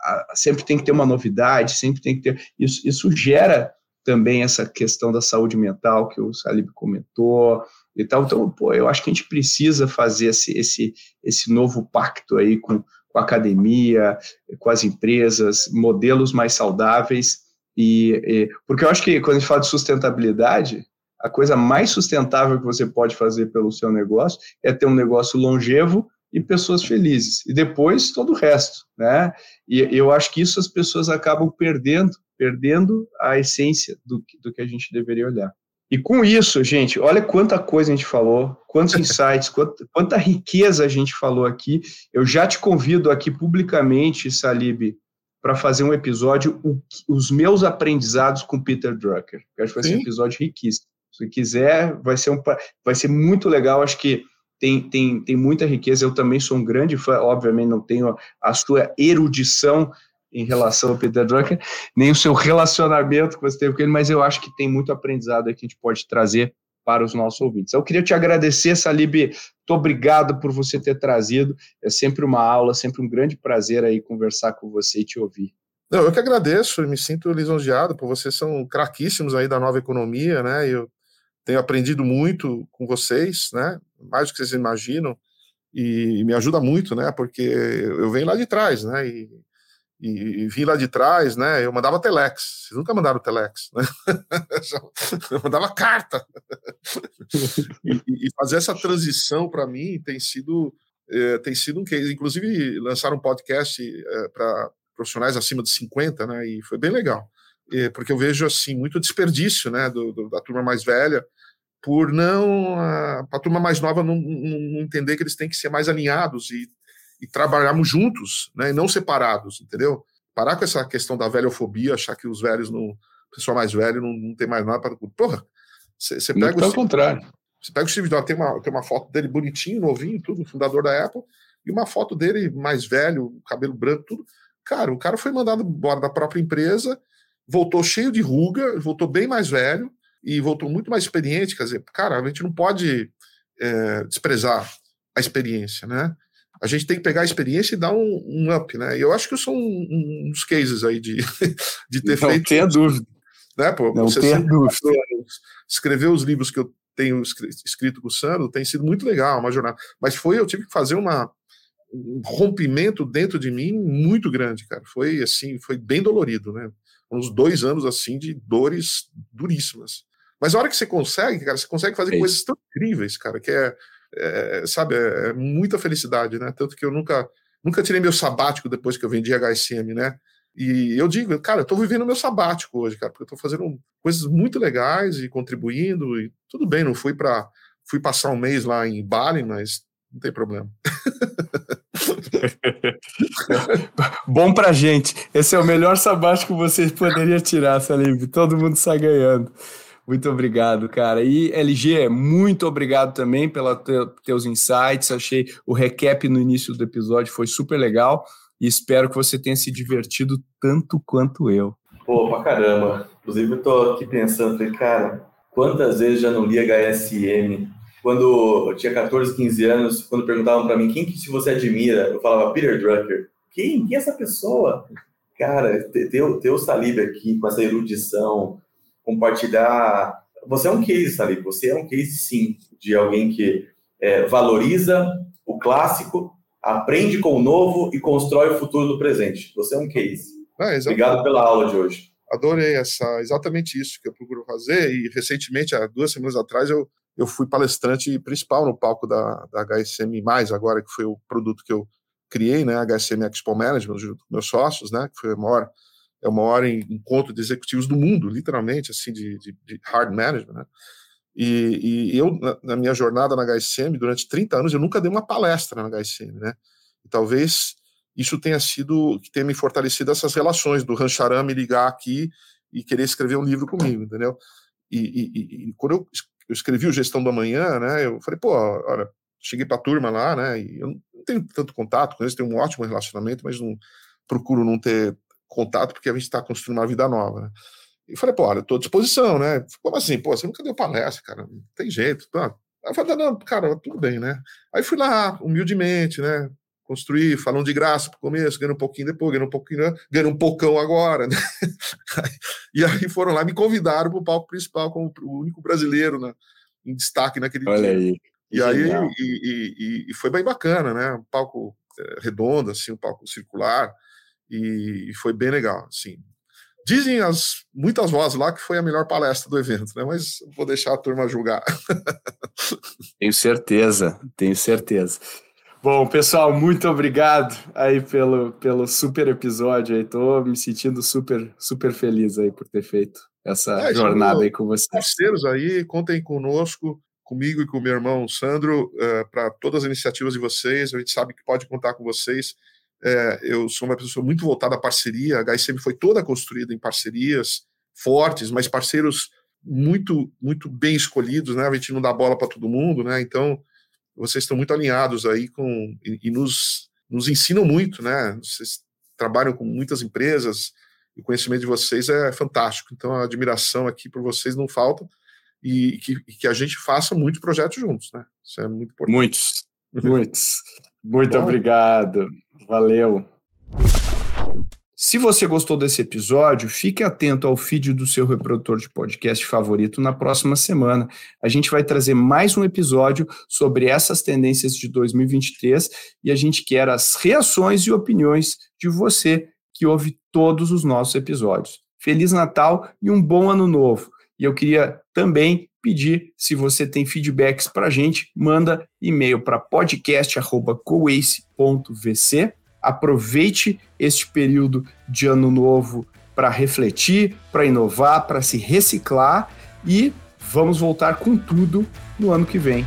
[SPEAKER 2] a, sempre tem que ter uma novidade, sempre tem que ter, isso, isso gera também essa questão da saúde mental que o Salib comentou e tal. Então, pô, eu acho que a gente precisa fazer esse, esse, esse novo pacto aí com, com a academia, com as empresas, modelos mais saudáveis. E, e, porque eu acho que quando a gente fala de sustentabilidade, a coisa mais sustentável que você pode fazer pelo seu negócio é ter um negócio longevo e pessoas felizes. E depois todo o resto, né? E eu acho que isso as pessoas acabam perdendo perdendo a essência do, do que a gente deveria olhar. E com isso, gente, olha quanta coisa a gente falou, quantos insights, quanta, quanta riqueza a gente falou aqui. Eu já te convido aqui publicamente, Salib, para fazer um episódio, o, os meus aprendizados com Peter Drucker. Eu acho que vai ser um episódio riquíssimo. Se quiser, vai ser, um, vai ser muito legal. Acho que tem, tem, tem muita riqueza. Eu também sou um grande fã, obviamente não tenho a sua erudição em relação ao Peter Drucker, nem o seu relacionamento que você teve com ele, mas eu acho que tem muito aprendizado que a gente pode trazer para os nossos ouvintes. Eu queria te agradecer, Salib, muito obrigado por você ter trazido, é sempre uma aula, sempre um grande prazer aí conversar com você e te ouvir.
[SPEAKER 3] Não, eu que agradeço, me sinto lisonjeado, por vocês são craquíssimos aí da nova economia, né? Eu tenho aprendido muito com vocês, né? Mais do que vocês imaginam, e me ajuda muito, né? Porque eu venho lá de trás, né? E, e, e vim lá de trás, né? Eu mandava telex, vocês nunca mandaram telex, né? eu mandava carta. e, e fazer essa transição para mim tem sido é, tem sido um case. Inclusive lançaram um podcast é, para profissionais acima de 50, né? E foi bem legal, é, porque eu vejo assim muito desperdício, né? Do, do, da turma mais velha por não para a turma mais nova não, não, entender que eles têm que ser mais alinhados e, e trabalharmos juntos, né? E não separados, entendeu? Parar com essa questão da velhofobia, achar que os velhos não, o pessoal mais velho não, não tem mais nada para porra. Você pega
[SPEAKER 2] pelo contrário.
[SPEAKER 3] Você pega o Steve Jobs, tem uma, tem uma foto dele bonitinho, novinho, tudo, fundador da Apple, e uma foto dele mais velho, cabelo branco, tudo. Cara, o cara foi mandado embora da própria empresa, voltou cheio de ruga, voltou bem mais velho e voltou muito mais experiente. Quer dizer, cara, a gente não pode é, desprezar a experiência, né? A gente tem que pegar a experiência e dar um, um up, né? E eu acho que sou um, dos cases aí de, de ter
[SPEAKER 2] não
[SPEAKER 3] feito.
[SPEAKER 2] Não tenha dúvida.
[SPEAKER 3] Né, pô,
[SPEAKER 2] não tenha dúvida.
[SPEAKER 3] Escrever os livros que eu tenho escrito com o Sandro tem sido muito legal, uma jornada. Mas foi, eu tive que fazer uma, um rompimento dentro de mim muito grande, cara. Foi assim, foi bem dolorido, né? Uns dois anos assim de dores duríssimas. Mas a hora que você consegue, cara, você consegue fazer é coisas tão incríveis, cara, que é, é sabe, é, é, muita felicidade, né? Tanto que eu nunca, nunca tirei meu sabático depois que eu vendi HSM, né? E eu digo, cara, eu tô vivendo meu sabático hoje, cara, porque eu tô fazendo coisas muito legais e contribuindo, e tudo bem, não fui para fui passar um mês lá em Bali, mas não tem problema.
[SPEAKER 2] Bom pra gente. Esse é o melhor sabático que você poderia tirar, Salim. Todo mundo sai ganhando. Muito obrigado, cara. E LG, muito obrigado também pelos te, teus insights. Achei o recap no início do episódio foi super legal e espero que você tenha se divertido tanto quanto eu.
[SPEAKER 4] Pô, pra caramba. Inclusive, eu tô aqui pensando, falei, cara, quantas vezes já não li HSM quando eu tinha 14, 15 anos, quando perguntavam para mim quem que se você admira, eu falava Peter Drucker. Quem? Quem é essa pessoa? Cara, ter, ter o Salib aqui com essa erudição, compartilhar. Você é um case, Salib, você é um case sim, de alguém que é, valoriza o clássico, aprende com o novo e constrói o futuro do presente. Você é um case. É, Obrigado pela aula de hoje.
[SPEAKER 3] Adorei essa, exatamente isso que eu procuro fazer. E recentemente, há duas semanas atrás, eu eu fui palestrante principal no palco da, da HSM+, agora que foi o produto que eu criei, né, HSM Expo Management, junto com meus sócios, né, que foi o maior, é o maior encontro de executivos do mundo, literalmente, assim, de, de, de hard management, né, e, e eu, na, na, minha jornada na HSM, durante 30 anos, eu nunca dei uma palestra na HSM, né, e talvez isso tenha sido, que tenha me fortalecido essas relações, do Rancharam me ligar aqui e querer escrever um livro comigo, entendeu? E, e, e, quando eu eu escrevi o Gestão da Manhã, né? Eu falei, pô, olha, cheguei para a turma lá, né? E eu não tenho tanto contato com eles, tenho um ótimo relacionamento, mas não procuro não ter contato porque a gente está construindo uma vida nova, né? E falei, pô, olha, estou à disposição, né? Como assim? Pô, você nunca deu palestra, cara, não tem jeito. Tá? Aí eu falei, não, cara, tudo bem, né? Aí fui lá, humildemente, né? construir, falando de graça para o começo, ganhando um pouquinho depois, ganhando um pouquinho, ganhando um pocão agora. Né? e aí foram lá, me convidaram para o palco principal como o único brasileiro né, em destaque naquele
[SPEAKER 2] Olha
[SPEAKER 3] dia.
[SPEAKER 2] Aí.
[SPEAKER 3] E aí e, e, e, foi bem bacana, né? Um palco é, redondo, assim, um palco circular, e, e foi bem legal, assim. Dizem as muitas vozes lá que foi a melhor palestra do evento, né? Mas vou deixar a turma julgar.
[SPEAKER 2] tenho certeza, tenho certeza. Bom, pessoal, muito obrigado aí pelo, pelo super episódio aí. Tô me sentindo super, super feliz aí por ter feito essa é, jornada aí com vocês.
[SPEAKER 3] Parceiros aí, contem conosco, comigo e com o meu irmão Sandro, uh, eh, para todas as iniciativas de vocês. A gente sabe que pode contar com vocês. É, eu sou uma pessoa muito voltada à parceria. A HSM foi toda construída em parcerias fortes, mas parceiros muito, muito bem escolhidos, né? A gente não dá bola para todo mundo, né? Então, vocês estão muito alinhados aí com e, e nos, nos ensinam muito, né? Vocês trabalham com muitas empresas, e o conhecimento de vocês é fantástico. Então a admiração aqui por vocês não falta e que, e que a gente faça muitos projetos juntos, né? Isso é muito importante.
[SPEAKER 2] Muitos, muitos. Muito Bom. obrigado. Valeu. Se você gostou desse episódio, fique atento ao feed do seu reprodutor de podcast favorito na próxima semana. A gente vai trazer mais um episódio sobre essas tendências de 2023 e a gente quer as reações e opiniões de você que ouve todos os nossos episódios. Feliz Natal e um bom ano novo. E eu queria também pedir, se você tem feedbacks para a gente, manda e-mail para podcast.coace.vc aproveite este período de ano novo para refletir, para inovar, para se reciclar e vamos voltar com tudo no ano que vem.